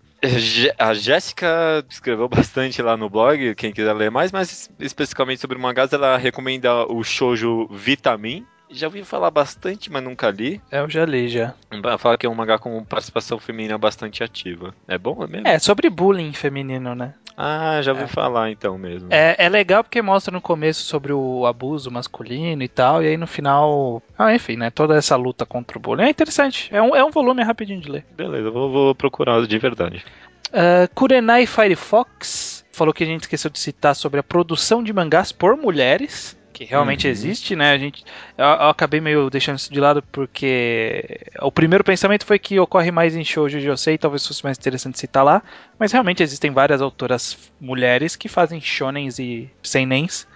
B: A Jéssica escreveu bastante lá no blog, quem quiser ler mais, mas especificamente sobre mangás, ela recomenda o shoujo Vitamin. Já ouvi falar bastante, mas nunca li.
A: É, eu já li já.
B: Fala que é um mangá com participação feminina bastante ativa. É bom é mesmo?
A: É, sobre bullying feminino, né?
B: Ah, já ouvi
A: É.
B: falar então mesmo.
A: É, é legal porque mostra no começo sobre o abuso masculino e tal, e aí no final. Ah, enfim, né? Toda essa luta contra o bullying. É interessante. É um, é um volume rapidinho de ler.
B: Beleza, eu vou, vou procurar de verdade.
A: Uh, Kurenai Firefox falou que a gente esqueceu de citar sobre a produção de mangás por mulheres, que realmente
B: Uhum.
A: existe, né? A gente, eu, eu acabei meio deixando isso de lado porque o primeiro pensamento foi que ocorre mais em shoujo Josei, talvez fosse mais interessante citar lá, mas realmente existem várias autoras mulheres que fazem shonens e seinens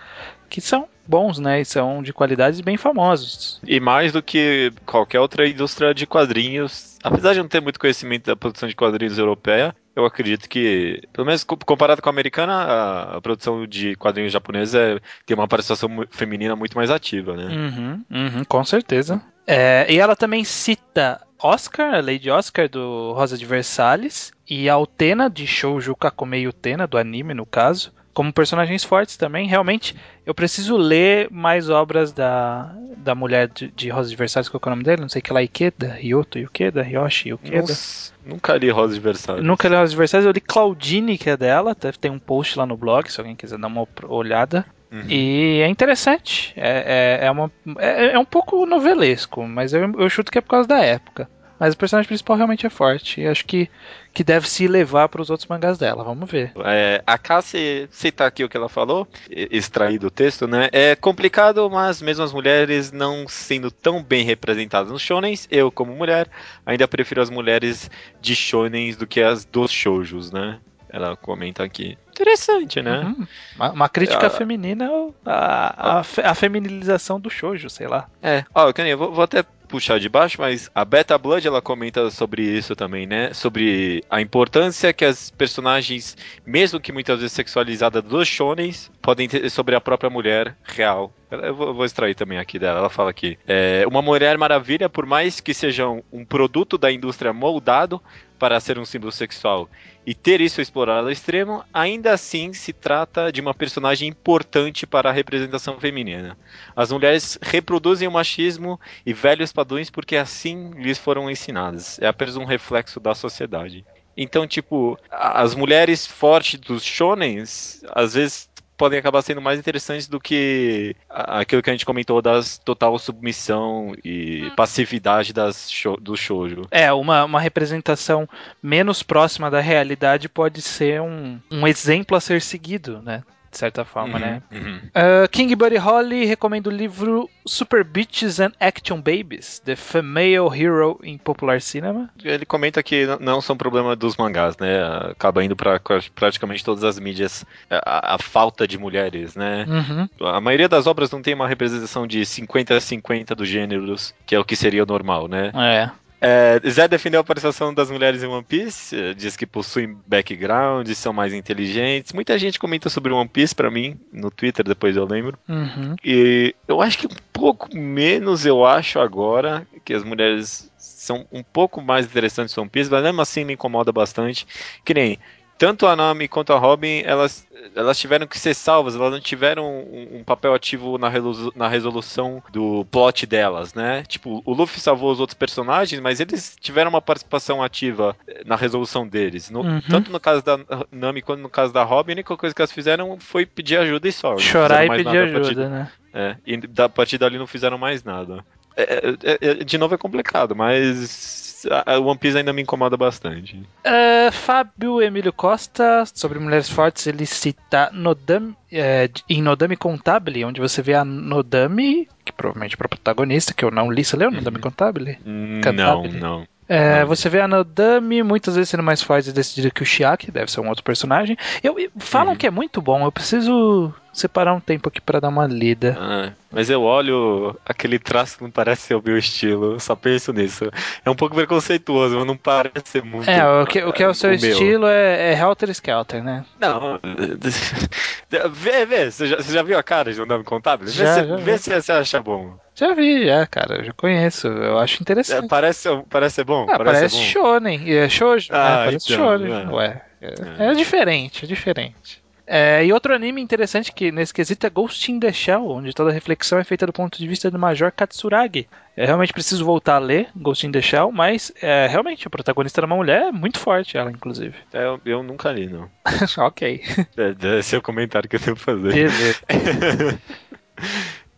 A: que são bons, né? E são de qualidades bem famosos.
B: E mais do que qualquer outra indústria de quadrinhos, apesar de não ter muito conhecimento da produção de quadrinhos europeia, eu acredito que, pelo menos co- comparado com a americana, a, produção de quadrinhos japonesa é- tem uma participação feminina muito mais ativa, né?
A: Uhum, uhum, com certeza. É, e ela também cita Oscar, a Lady Oscar do Rosa de Versalhes, e a Utena de Shoujo Kakumei Utena, do anime no caso, como personagens fortes também. Realmente, eu preciso ler mais obras da, da mulher de, de Rosa de Versalhes, qual é o nome dele? Não sei que lá, Ikeda, Ryoto Ikeda, Yoshi Ikeda.
B: Nossa, nunca li Rosa de Versalhes.
A: Nunca li Rosa de Versalhes, eu li Claudine, que é dela, ter um post lá no blog, se alguém quiser dar uma olhada.
B: Uhum.
A: E é interessante. É, é, é, uma, é, é um pouco novelesco, mas eu, eu chuto que é por causa da época. Mas o personagem principal realmente é forte. E acho que, que deve se levar para os outros mangás dela. Vamos ver.
B: É, a Cassie citar aqui o que ela falou, extrair do texto, né? É complicado, mas mesmo as mulheres não sendo tão bem representadas nos shonens, eu, como mulher, ainda prefiro as mulheres de shonens do que as dos shoujos, né? Ela comenta aqui. Interessante, né?
A: Uhum. Uma, uma crítica
B: Ah.
A: feminina à, à feminilização do shoujo, sei lá.
B: É, ó, nem, eu vou, vou até puxar de baixo, mas a Beta Blood ela comenta sobre isso também, né? Sobre a importância que as personagens, mesmo que muitas vezes sexualizadas dos shonens, podem ter sobre a própria mulher real. Eu vou, extrair também aqui dela. Ela fala aqui: é, uma mulher maravilha, por mais que seja um produto da indústria moldado para ser um símbolo sexual e ter isso explorado ao extremo, ainda assim se trata de uma personagem importante para a representação feminina. As mulheres reproduzem o machismo e velhos padrões porque assim lhes foram ensinadas. É apenas um reflexo da sociedade. Então, tipo, as mulheres fortes dos shonens, às vezes podem acabar sendo mais interessantes do que aquilo que a gente comentou das total submissão e passividade das sho do shoujo.
A: É, uma, uma representação menos próxima da realidade pode ser um, um exemplo a ser seguido, né? De certa forma, né?
B: Uhum.
A: Uh, King Buddy Holly recomenda o livro Super Bitches and Action Babies, The Female Hero in Popular Cinema.
B: Ele comenta que não são problema dos mangás, né? Acaba indo para praticamente todas as mídias a, a falta de mulheres, né?
A: Uhum.
B: A maioria das obras não tem uma representação de 50 a 50 dos gêneros, que é o que seria o normal, né?
A: É.
B: É, Zé defendeu a participação das mulheres em One Piece, diz que possuem background, são mais inteligentes. Muita gente comenta sobre One Piece pra mim, no Twitter, depois eu lembro.
A: Uhum.
B: E eu acho que um pouco menos eu acho agora que as mulheres são um pouco mais interessantes em One Piece, mas mesmo assim me incomoda bastante. Que nem tanto a Nami quanto a Robin, elas, elas tiveram que ser salvas, elas não tiveram um, um papel ativo na, na resolução do plot delas, né? Tipo, o Luffy salvou os outros personagens, mas eles tiveram uma participação ativa eh, na resolução deles. No-
A: Uhum.
B: Tanto no caso da Nami quanto no caso da Robin, a única coisa que elas fizeram foi pedir ajuda e só.
A: Chorar e pedir
B: nada a partir
A: ajuda, né?
B: é, e da a partir dali não fizeram mais nada. É, é, é, de novo é complicado, mas a, a One Piece ainda me incomoda bastante.
A: Uh, Fábio Emílio Costa, sobre mulheres fortes, ele cita Nodami, é, em Nodami Contabile, onde você vê a Nodami, que provavelmente é a protagonista, que eu não li. Você leu Nodami Contabile?
B: Não,
A: Cantabile.
B: não.
A: É,
B: Não.
A: você vê a Nodami muitas vezes sendo mais forte decidido que o Shiaki, deve ser um outro personagem. Eu, eu- falam
B: Uhum.
A: que é muito bom, eu preciso separar um tempo aqui pra dar uma lida.
B: Ah, mas eu olho aquele traço que não parece ser o meu estilo, só penso nisso. É um pouco preconceituoso, mas não parece ser muito.
A: É, o que, o que é o seu
B: meu.
A: estilo é, é Helter Skelter, né?
B: Não. vê, vê, você já, você já viu a cara de um nome contábil? Vê,
A: Já,
B: se,
A: já
B: vê se você acha bom.
A: Já vi, já, cara, eu já conheço, eu acho
B: É,
A: interessante.
B: parece, parece ser bom?
A: Ah, parece,
B: ser bom.
A: shonen, é shoujo,
B: Ah,
A: né? parece
B: então,
A: shonen,
B: é.
A: ué. É,
B: É.
A: é diferente, é diferente. É, e outro anime interessante que nesse quesito é Ghost in the Shell, onde toda a reflexão é feita do ponto de vista do Major Katsuragi. Eu realmente preciso voltar a ler Ghost in the Shell, mas é, realmente a protagonista era uma mulher muito forte, ela, inclusive.
B: É, eu, eu nunca li, não.
A: ok.
B: É, Esse é o comentário que eu devo fazer.
A: Beleza.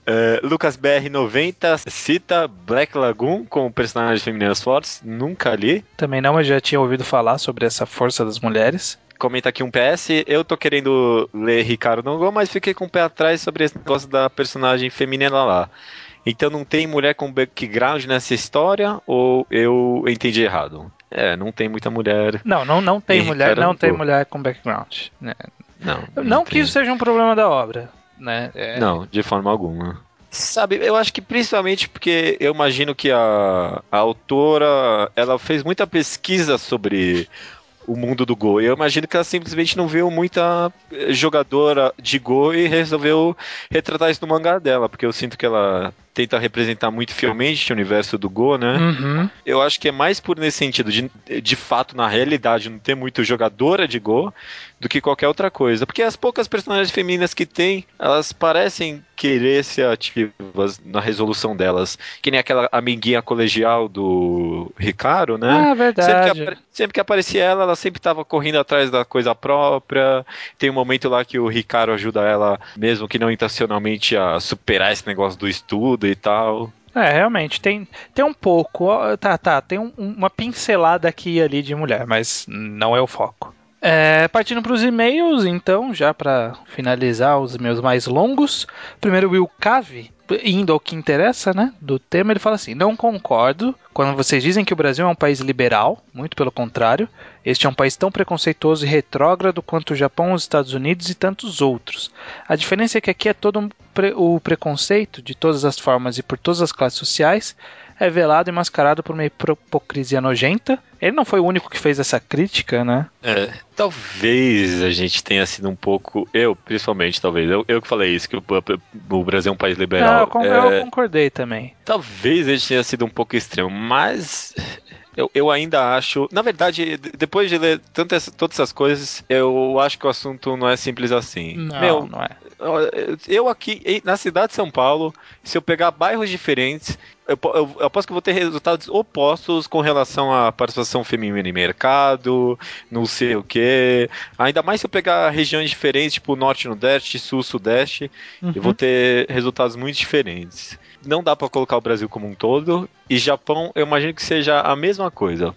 B: É, Lucas BR90 cita Black Lagoon com personagens femininas fortes. Nunca li.
A: Também não, mas já tinha ouvido falar sobre essa força das mulheres.
B: Comenta aqui um PS. Eu tô querendo ler Ricardo Nongô, mas fiquei com o pé atrás sobre esse negócio da personagem feminina lá. Então não tem mulher com background nessa história ou eu entendi errado? É, não tem muita mulher.
A: Não, não, não tem mulher, não tem mulher com background. né?
B: Não.
A: Não, que
B: tem.
A: isso seja um problema da obra, né? É,
B: Não, de forma alguma. Sabe, eu acho que principalmente porque eu imagino que a, a autora ela fez muita pesquisa sobre o mundo do Go. Eu imagino que ela simplesmente não viu muita eh, jogadora de Go e resolveu retratar isso no mangá dela, porque eu sinto que ela tenta representar muito fielmente o universo do Go, né?
A: Uhum.
B: Eu acho que é mais por nesse sentido, de, de fato, na realidade, não ter muito jogadora de Go do que qualquer outra coisa. Porque as poucas personagens femininas que tem, elas parecem querer ser ativas na resolução delas. Que nem aquela amiguinha colegial do Ricardo, né?
A: Ah,
B: Sempre
A: verdade.
B: que, apare- sempre que aparecia ela, ela sempre estava correndo atrás da coisa própria. Tem um momento lá que o Ricardo ajuda ela, mesmo que não intencionalmente, a superar esse negócio do estudo e tal.
A: É, realmente, tem, tem um pouco. Tá, tá, tem um- uma pincelada aqui ali de mulher, mas não é o foco. É, partindo para os e-mails, então, já para finalizar os meus mais longos. Primeiro, Will Cave, indo ao que interessa, né, do tema, ele fala assim: Não concordo quando vocês dizem que o Brasil é um país liberal, muito pelo contrário. Este é um país tão preconceituoso e retrógrado quanto o Japão, os Estados Unidos e tantos outros. A diferença é que aqui é todo um pre- o preconceito, de todas as formas e por todas as classes sociais, é velado e mascarado por uma hipocrisia nojenta. Ele não foi o único que fez essa crítica, né?
B: É, talvez a gente tenha sido um pouco. Eu, principalmente, talvez. Eu, eu que falei isso, que o, o Brasil é um país
A: Não,
B: liberal.
A: eu, con-
B: É,
A: eu concordei também.
B: Talvez ele tenha sido um pouco extremo, mas eu, eu ainda acho. Na verdade, de- depois de ler tantas, todas essas coisas, eu acho que o assunto não é simples assim.
A: Não,
B: Meu,
A: não é.
B: eu aqui na cidade de São Paulo, se eu pegar bairros diferentes, eu, eu, eu aposto que vou ter resultados opostos com relação à participação feminina em mercado, não sei o que. Ainda mais se eu pegar regiões diferentes, tipo norte, nordeste, sul, sudeste,
A: Uhum.
B: eu vou ter resultados muito diferentes. Não dá pra colocar o Brasil como um todo. E Japão, eu imagino que seja a mesma coisa.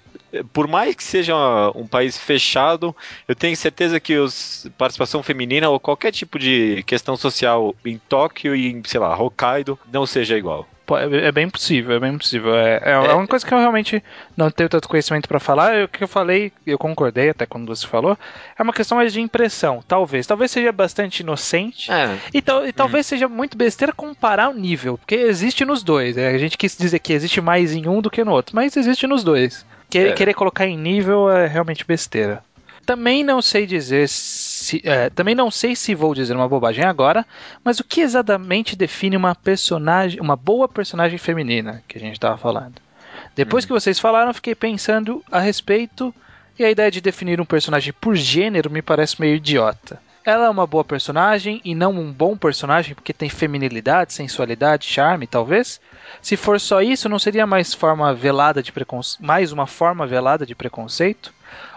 B: Por mais que seja um país fechado, eu tenho certeza que os participação feminina ou qualquer tipo de questão social em Tóquio e em, sei lá, Hokkaido não seja igual.
A: É é bem possível, é bem possível. É, é a única coisa que eu realmente não tenho tanto conhecimento pra falar. é O que eu falei, eu concordei até quando você falou, é uma questão mais de impressão, talvez. Talvez seja bastante inocente.
B: É,
A: E, tal- e talvez seja muito besteira comparar o nível, porque existe nos dois. né? A gente quis dizer que existe mais em um do que no outro, mas existe nos dois. Querer,
B: É.
A: querer colocar em nível é realmente besteira. Também não sei dizer se. é, também não sei se vou dizer uma bobagem agora, mas o que exatamente define uma personagem. uma boa personagem feminina que a gente estava falando? Depois que vocês falaram, fiquei pensando a respeito, e a ideia de definir um personagem por gênero me parece meio idiota. Ela é uma boa personagem e não um bom personagem porque tem feminilidade, sensualidade, charme, talvez? Se for só isso, não seria mais forma velada de preconce... mais uma forma velada de preconceito?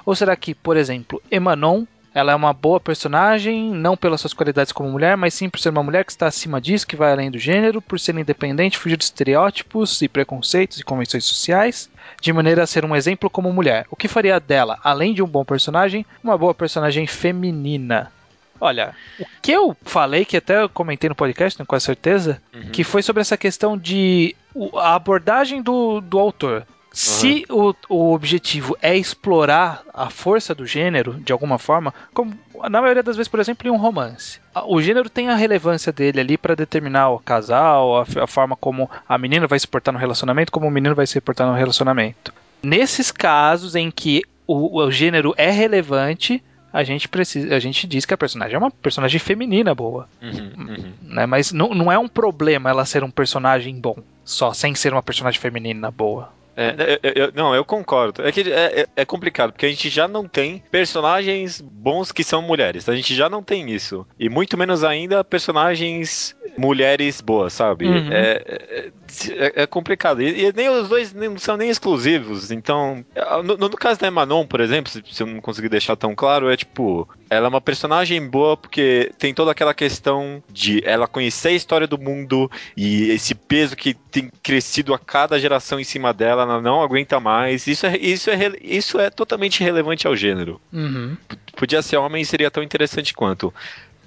A: Ou será que, por exemplo, Emanon, ela é uma boa personagem, não pelas suas qualidades como mulher, mas sim por ser uma mulher que está acima disso, que vai além do gênero, por ser independente, fugir de estereótipos e preconceitos e convenções sociais, de maneira a ser um exemplo como mulher. O que faria dela, além de um bom personagem, uma boa personagem feminina? Olha, o que eu falei, que até eu comentei no podcast, com certeza, que foi sobre essa questão de a abordagem do, do autor. Se o, o objetivo é explorar a força do gênero, de alguma forma, como na maioria das vezes, por exemplo, em um romance, o gênero tem a relevância dele ali para determinar o casal, a, a forma como a menina vai se portar no relacionamento, como o menino vai se portar no relacionamento. Nesses casos em que o, o gênero é relevante, a gente precisa, a gente diz que a personagem é uma personagem feminina boa
B: Uhum, uhum.
A: né? Mas não, não é um problema ela ser um personagem bom, só sem ser uma personagem feminina boa.
B: É, eu- eu- não, eu concordo. É que é, é- é complicado, porque a gente já não tem personagens bons que são mulheres. A gente já não tem isso. E muito menos ainda personagens mulheres boas, sabe?
A: Uhum.
B: É, é- é- complicado. E, e nem os dois não são nem exclusivos. Então, no, no caso da Emanon, por exemplo, se, se eu não conseguir deixar tão claro, é tipo, ela é uma personagem boa porque tem toda aquela questão de ela conhecer a história do mundo e esse peso que tem crescido a cada geração em cima dela, ela não aguenta mais. Isso é, isso é, isso é totalmente relevante ao gênero.
A: Uhum.
B: Podia ser homem e seria tão interessante quanto.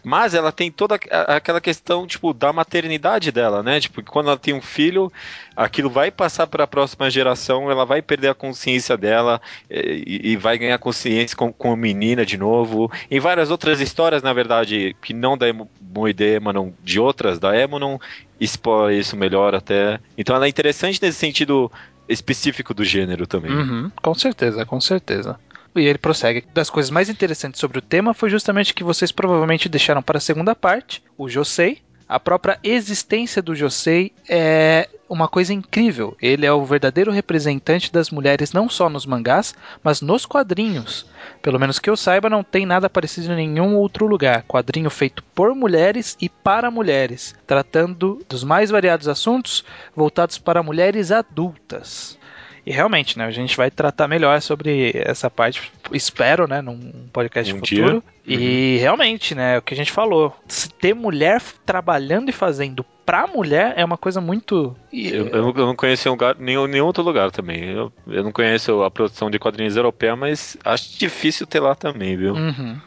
B: Mas ela tem toda aquela questão, tipo, da maternidade dela, né? Tipo, quando ela tem um filho, aquilo vai passar para a próxima geração, ela vai perder a consciência dela e, e vai ganhar consciência com, com a menina de novo. Em várias outras histórias, na verdade, que não da Moide Emanon, de outras da Emonon, explora isso melhor até. Então ela é interessante nesse sentido específico do gênero também.
A: Uhum. Com certeza, com certeza. E ele prossegue. Das coisas mais interessantes sobre o tema foi justamente que vocês provavelmente deixaram para a segunda parte, o Josei, A própria existência do Josei é uma coisa incrível. Ele é o verdadeiro representante das mulheres não só nos mangás, mas nos quadrinhos. Pelo menos que eu saiba, não tem nada parecido em nenhum outro lugar. Quadrinho feito por mulheres e para mulheres, tratando dos mais variados assuntos voltados para mulheres adultas. E realmente, né, a gente vai tratar melhor sobre essa parte, espero, né, num podcast
B: Um
A: futuro.
B: dia.
A: E realmente, né, o que a gente falou, se ter mulher trabalhando e fazendo pra mulher é uma coisa muito
B: Eu, eu não- conheço um lugar, nenhum, nenhum outro lugar também. Eu, eu não conheço a produção de quadrinhos europeia, mas acho difícil ter lá também, viu?
A: Uhum.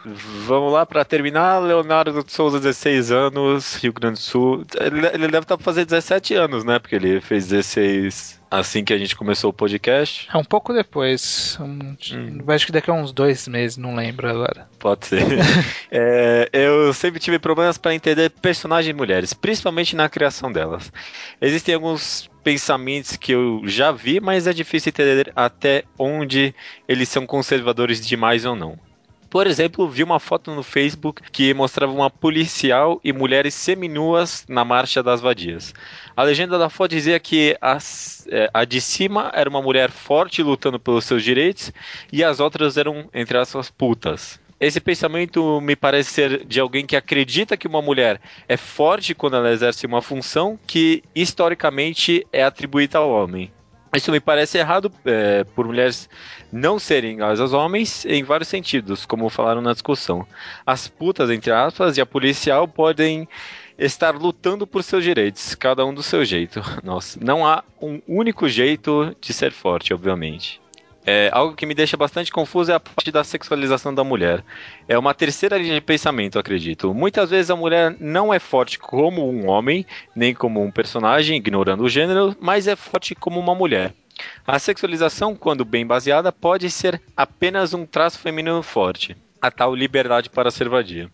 B: Vamos lá, pra terminar, Leonardo Souza, 16 anos, Rio Grande do Sul. Ele, ele deve estar pra fazer 17 anos, né? Porque ele fez 16 assim que a gente começou o podcast.
A: É um pouco depois. um- Acho que daqui a uns dois meses, não lembro agora.
B: Pode ser. É, eu sempre tive problemas para entender personagens mulheres, principalmente na criação delas. Existem alguns pensamentos que eu já vi, mas é difícil entender até onde eles são conservadores demais ou não. Por exemplo, vi uma foto no Facebook que mostrava uma policial e mulheres seminuas na Marcha das Vadias. A legenda da foto dizia que as- é, a de cima era uma mulher forte lutando pelos seus direitos e as outras eram, entre aspas, putas. Esse pensamento me parece ser de alguém que acredita que uma mulher é forte quando ela exerce uma função que historicamente é atribuída ao homem. Isso me parece errado é, por mulheres não serem iguais aos homens em vários sentidos, como falaram na discussão. As putas, entre aspas, e a policial podem estar lutando por seus direitos, cada um do seu jeito. Nossa, não há um único jeito de ser forte, obviamente. É, algo que me deixa bastante confuso é a parte da sexualização da mulher. É uma terceira linha de pensamento, acredito. Muitas vezes a mulher não é forte como um homem, nem como um personagem, ignorando o gênero, mas é forte como uma mulher. A sexualização, quando bem baseada, pode ser apenas um traço feminino forte. A tal liberdade para ser vadia.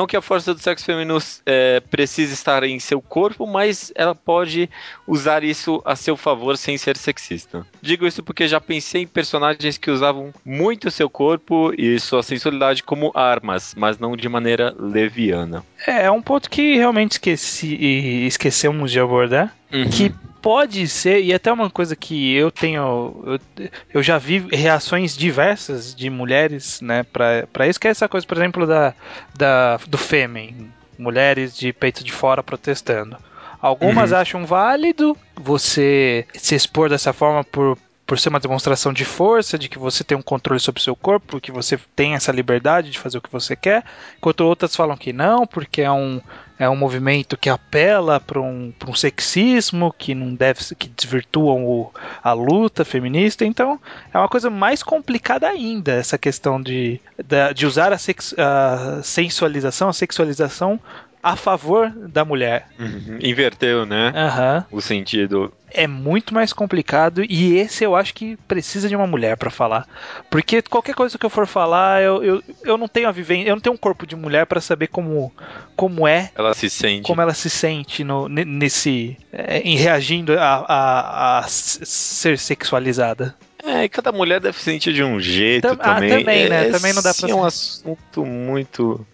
B: Não que a força do sexo feminino é, precise estar em seu corpo, mas ela pode usar isso a seu favor sem ser sexista. Digo isso porque já pensei em personagens que usavam muito seu corpo e sua sensualidade como armas, mas não de maneira leviana.
A: É, é um ponto que realmente esqueci, e esquecemos de abordar. Que pode ser, e até uma coisa que eu tenho. Eu, eu já vi reações diversas de mulheres, né, pra, pra isso, que é essa coisa, por exemplo, da, da, do Fêmen. Mulheres de peito de fora protestando. Algumas acham válido você se expor dessa forma por, por ser uma demonstração de força, de que você tem um controle sobre o seu corpo, que você tem essa liberdade de fazer o que você quer, enquanto outras falam que não, porque é um, é um movimento que apela para um, um sexismo, que não deve que desvirtuam o- a luta feminista. Então é uma coisa mais complicada ainda essa questão de, da- de usar a, sex- a sensualização, a sexualização a favor da mulher.
B: Uhum. Inverteu, né?
A: Aham.
B: O sentido.
A: É muito mais complicado e esse eu acho que precisa de uma mulher pra falar. Porque qualquer coisa que eu for falar, eu, eu, eu não tenho a vivência, eu não tenho um corpo de mulher pra saber como, como é
B: Ela se sente.
A: como ela se sente no, ne- nesse é, em reagindo a, a- a ser sexualizada.
B: É, e cada mulher deve se sentir de um jeito
A: Tam- ah,
B: também.
A: também, né?
B: É,
A: Também não dá pra
B: É um assunto muito.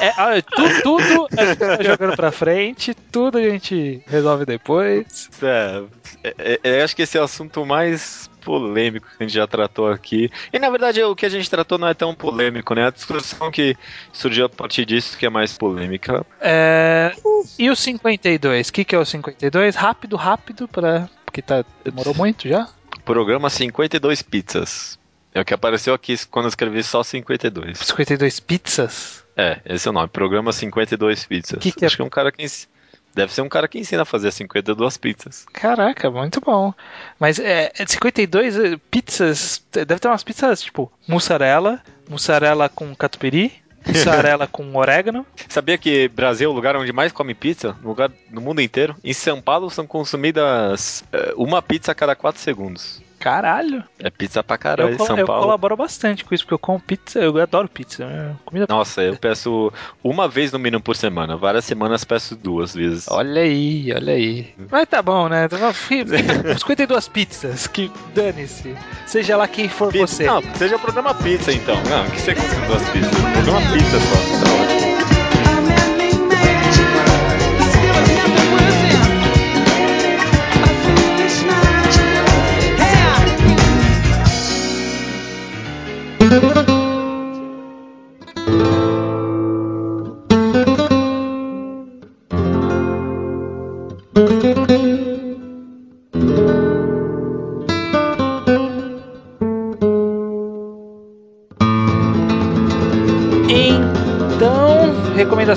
A: É, ah, tu- tudo a gente vai jogando pra frente, tudo a gente resolve depois.
B: É, é, é, eu acho que esse é o assunto mais polêmico que a gente já tratou aqui. E na verdade o que a gente tratou não é tão polêmico, né? A discussão que surgiu a partir disso que é mais polêmica.
A: É, e o 52? O que, que é o 52? Rápido, rápido, pra, porque tá, demorou muito já.
B: Programa 52 Pizzas. É o que apareceu aqui quando eu escrevi só 52.
A: 52 pizzas?
B: É, esse é o nome. Programa 52 Pizzas.
A: Que que é?
B: Acho que é um cara que ens- Deve ser um cara que ensina a fazer 52 pizzas.
A: Caraca, muito bom. Mas é, é 52 eh, pizzas. Deve ter umas pizzas tipo mussarela, mussarela com catupiry, mussarela com orégano.
B: Sabia que Brasil é o lugar onde mais come pizza? No, lugar, no mundo inteiro? Em São Paulo são consumidas eh, uma pizza a cada 4 segundos.
A: Caralho!
B: É pizza pra caralho
A: Eu,
B: em São
A: eu
B: Paulo.
A: colaboro bastante com isso, porque eu como pizza, eu adoro pizza. é Comida.
B: Nossa, eu peço uma vez no mínimo por semana. Várias semanas peço duas vezes.
A: Olha aí, olha aí. Mas tá bom, né? Tá bom, fi- fica- 52 pizzas, que dane-se. Seja lá quem for
B: Pizza-
A: você.
B: Não, seja programa pizza então. Não, que você consume duas pizzas. Programa pizza só. Tá ótimo.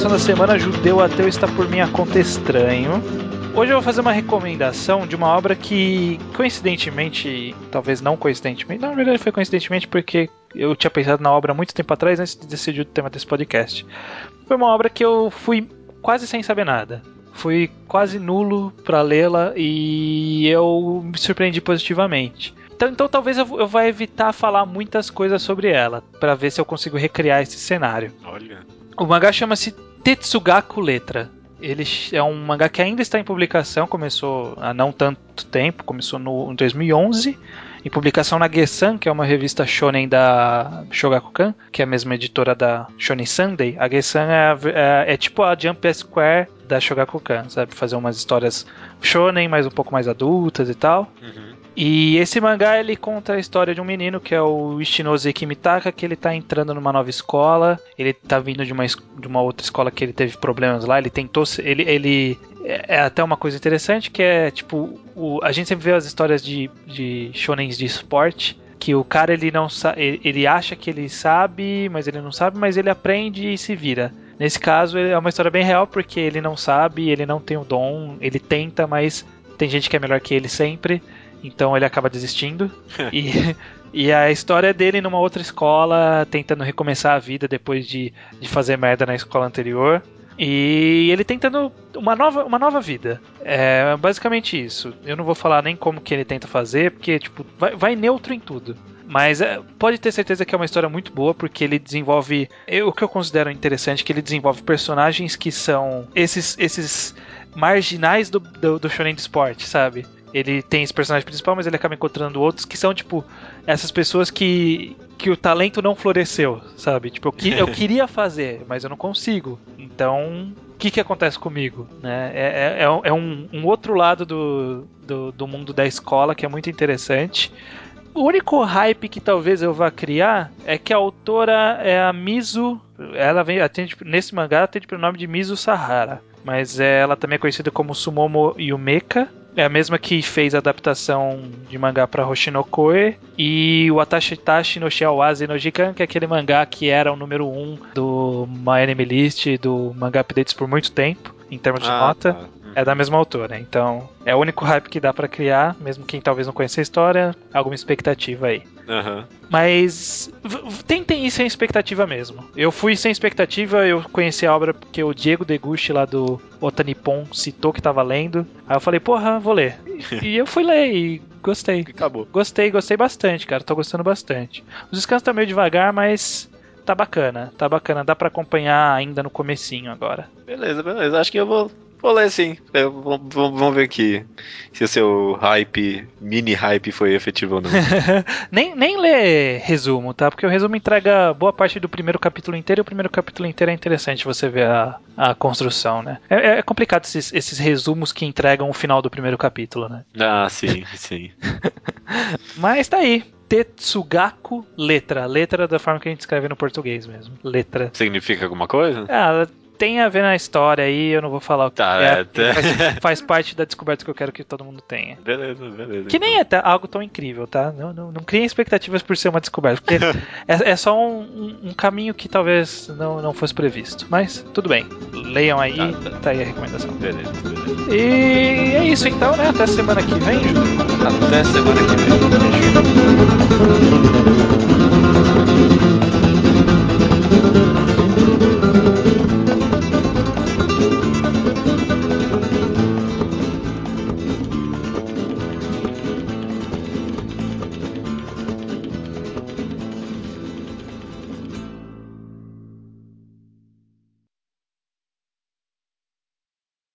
A: Recomendação da semana: Judeu Ateu está por minha conta estranho. Hoje eu vou fazer uma recomendação de uma obra que, coincidentemente, talvez não coincidentemente, na verdade foi coincidentemente porque eu tinha pensado na obra muito tempo atrás antes de decidir o tema desse podcast. Foi uma obra que eu fui quase sem saber nada. Fui quase nulo para lê-la e eu me surpreendi positivamente. Então, então talvez eu, eu vá evitar falar muitas coisas sobre ela, para ver se eu consigo recriar esse cenário.
B: Olha.
A: O mangá chama-se Tetsugaku Letra. Ele é um mangá que ainda está em publicação, começou há não tanto tempo, começou no, em 2011, em publicação na Gesan, que é uma revista shonen da Shogakukan, que é a mesma editora da Shonen Sunday. A Gesan é, é- é tipo a Jump Square da Shogakukan, sabe? Fazer umas histórias shonen, mas um pouco mais adultas e tal.
B: Uhum.
A: E esse mangá ele conta a história de um menino que é o Ishinose Kimitaka, que ele tá entrando numa nova escola. Ele tá vindo de uma, de uma outra escola que ele teve problemas lá. Ele tentou. Ele, ele. É é até uma coisa interessante que é tipo. O, a gente sempre vê as histórias de, de shonens de esporte. Que o cara ele não ele, ele acha que ele sabe, mas ele não sabe, mas ele aprende e se vira. Nesse caso é uma história bem real porque ele não sabe, ele não tem o dom, ele tenta, mas tem gente que é melhor que ele sempre. Então ele acaba desistindo. e, e a história dele numa outra escola, tentando recomeçar a vida depois de, de fazer merda na escola anterior. E ele tentando uma nova, uma nova vida. É basicamente isso. Eu não vou falar nem como que ele tenta fazer, porque tipo, vai, vai neutro em tudo. Mas é, pode ter certeza que é uma história muito boa, porque ele desenvolve. eu- o que eu considero interessante é que ele desenvolve personagens que são esses, esses marginais do, do, do shonen de esporte, sabe? Ele tem esse personagem principal, mas ele acaba encontrando outros que são, tipo, essas pessoas que, que o talento não floresceu, sabe? Tipo, eu, que- eu queria fazer, mas eu não consigo. Então, o que, que acontece comigo? Né? É, é- é um- é um, um outro lado do, do, do mundo da escola que é muito interessante. O único hype que talvez eu vá criar é que a autora é a Mizu. Ela vem atende, nesse mangá atende pelo nome de Mizu Sahara. Mas é- ela também é conhecida como Sumomo Yumeka. É a mesma que fez a adaptação de mangá para Hoshinokoe. E o Atashitashi no Shiawazi no Jikan, que é aquele mangá que era o número 1 um do My Anime List, do Manga Updates por muito tempo, em termos de
B: Ah,
A: nota
B: tá.
A: É da mesma autora. Então, é o único hype que dá pra criar, mesmo quem talvez não conheça a história, alguma expectativa aí.
B: Aham.
A: Mas tentem ir sem expectativa mesmo. Eu fui sem expectativa, eu conheci a obra porque o Diego Deguchi lá do Otanipon citou que tava lendo. Aí eu falei, porra, vou ler. E eu fui ler e gostei.
B: Acabou.
A: Gostei, gostei bastante, cara. Tô gostando bastante. Os descansos tá meio devagar, mas tá bacana. Tá bacana. Dá pra acompanhar ainda no comecinho agora.
B: Beleza, beleza. Acho que eu vou, vou ler sim. Eu- Vamos vamos ver aqui se o seu hype, mini hype, foi efetivo ou não.
A: nem, nem lê resumo, tá? Porque o resumo entrega boa parte do primeiro capítulo inteiro e o primeiro capítulo inteiro é interessante você ver a, a construção, né? É, é complicado esses, esses resumos que entregam o final do primeiro capítulo, né?
B: ah, sim, sim.
A: Mas tá aí. Tetsugaku Letra. Letra da forma que a gente escreve no português mesmo. Letra.
B: Significa alguma coisa?
A: Ah, tem a ver na história aí, eu não vou falar o que
B: Tá,
A: é.
B: tá.
A: Faz, faz parte da descoberta que eu quero que todo mundo tenha.
B: Beleza, beleza.
A: Que nem é algo tão incrível, tá? Não, não, não criem expectativas por ser uma descoberta, porque é, é só um, um- um caminho que talvez não, não fosse previsto. Mas tudo bem, leiam aí,
B: Tá, tá.
A: tá aí a recomendação.
B: Beleza, beleza.
A: E é isso então, né? Até semana que vem.
B: Até semana que vem.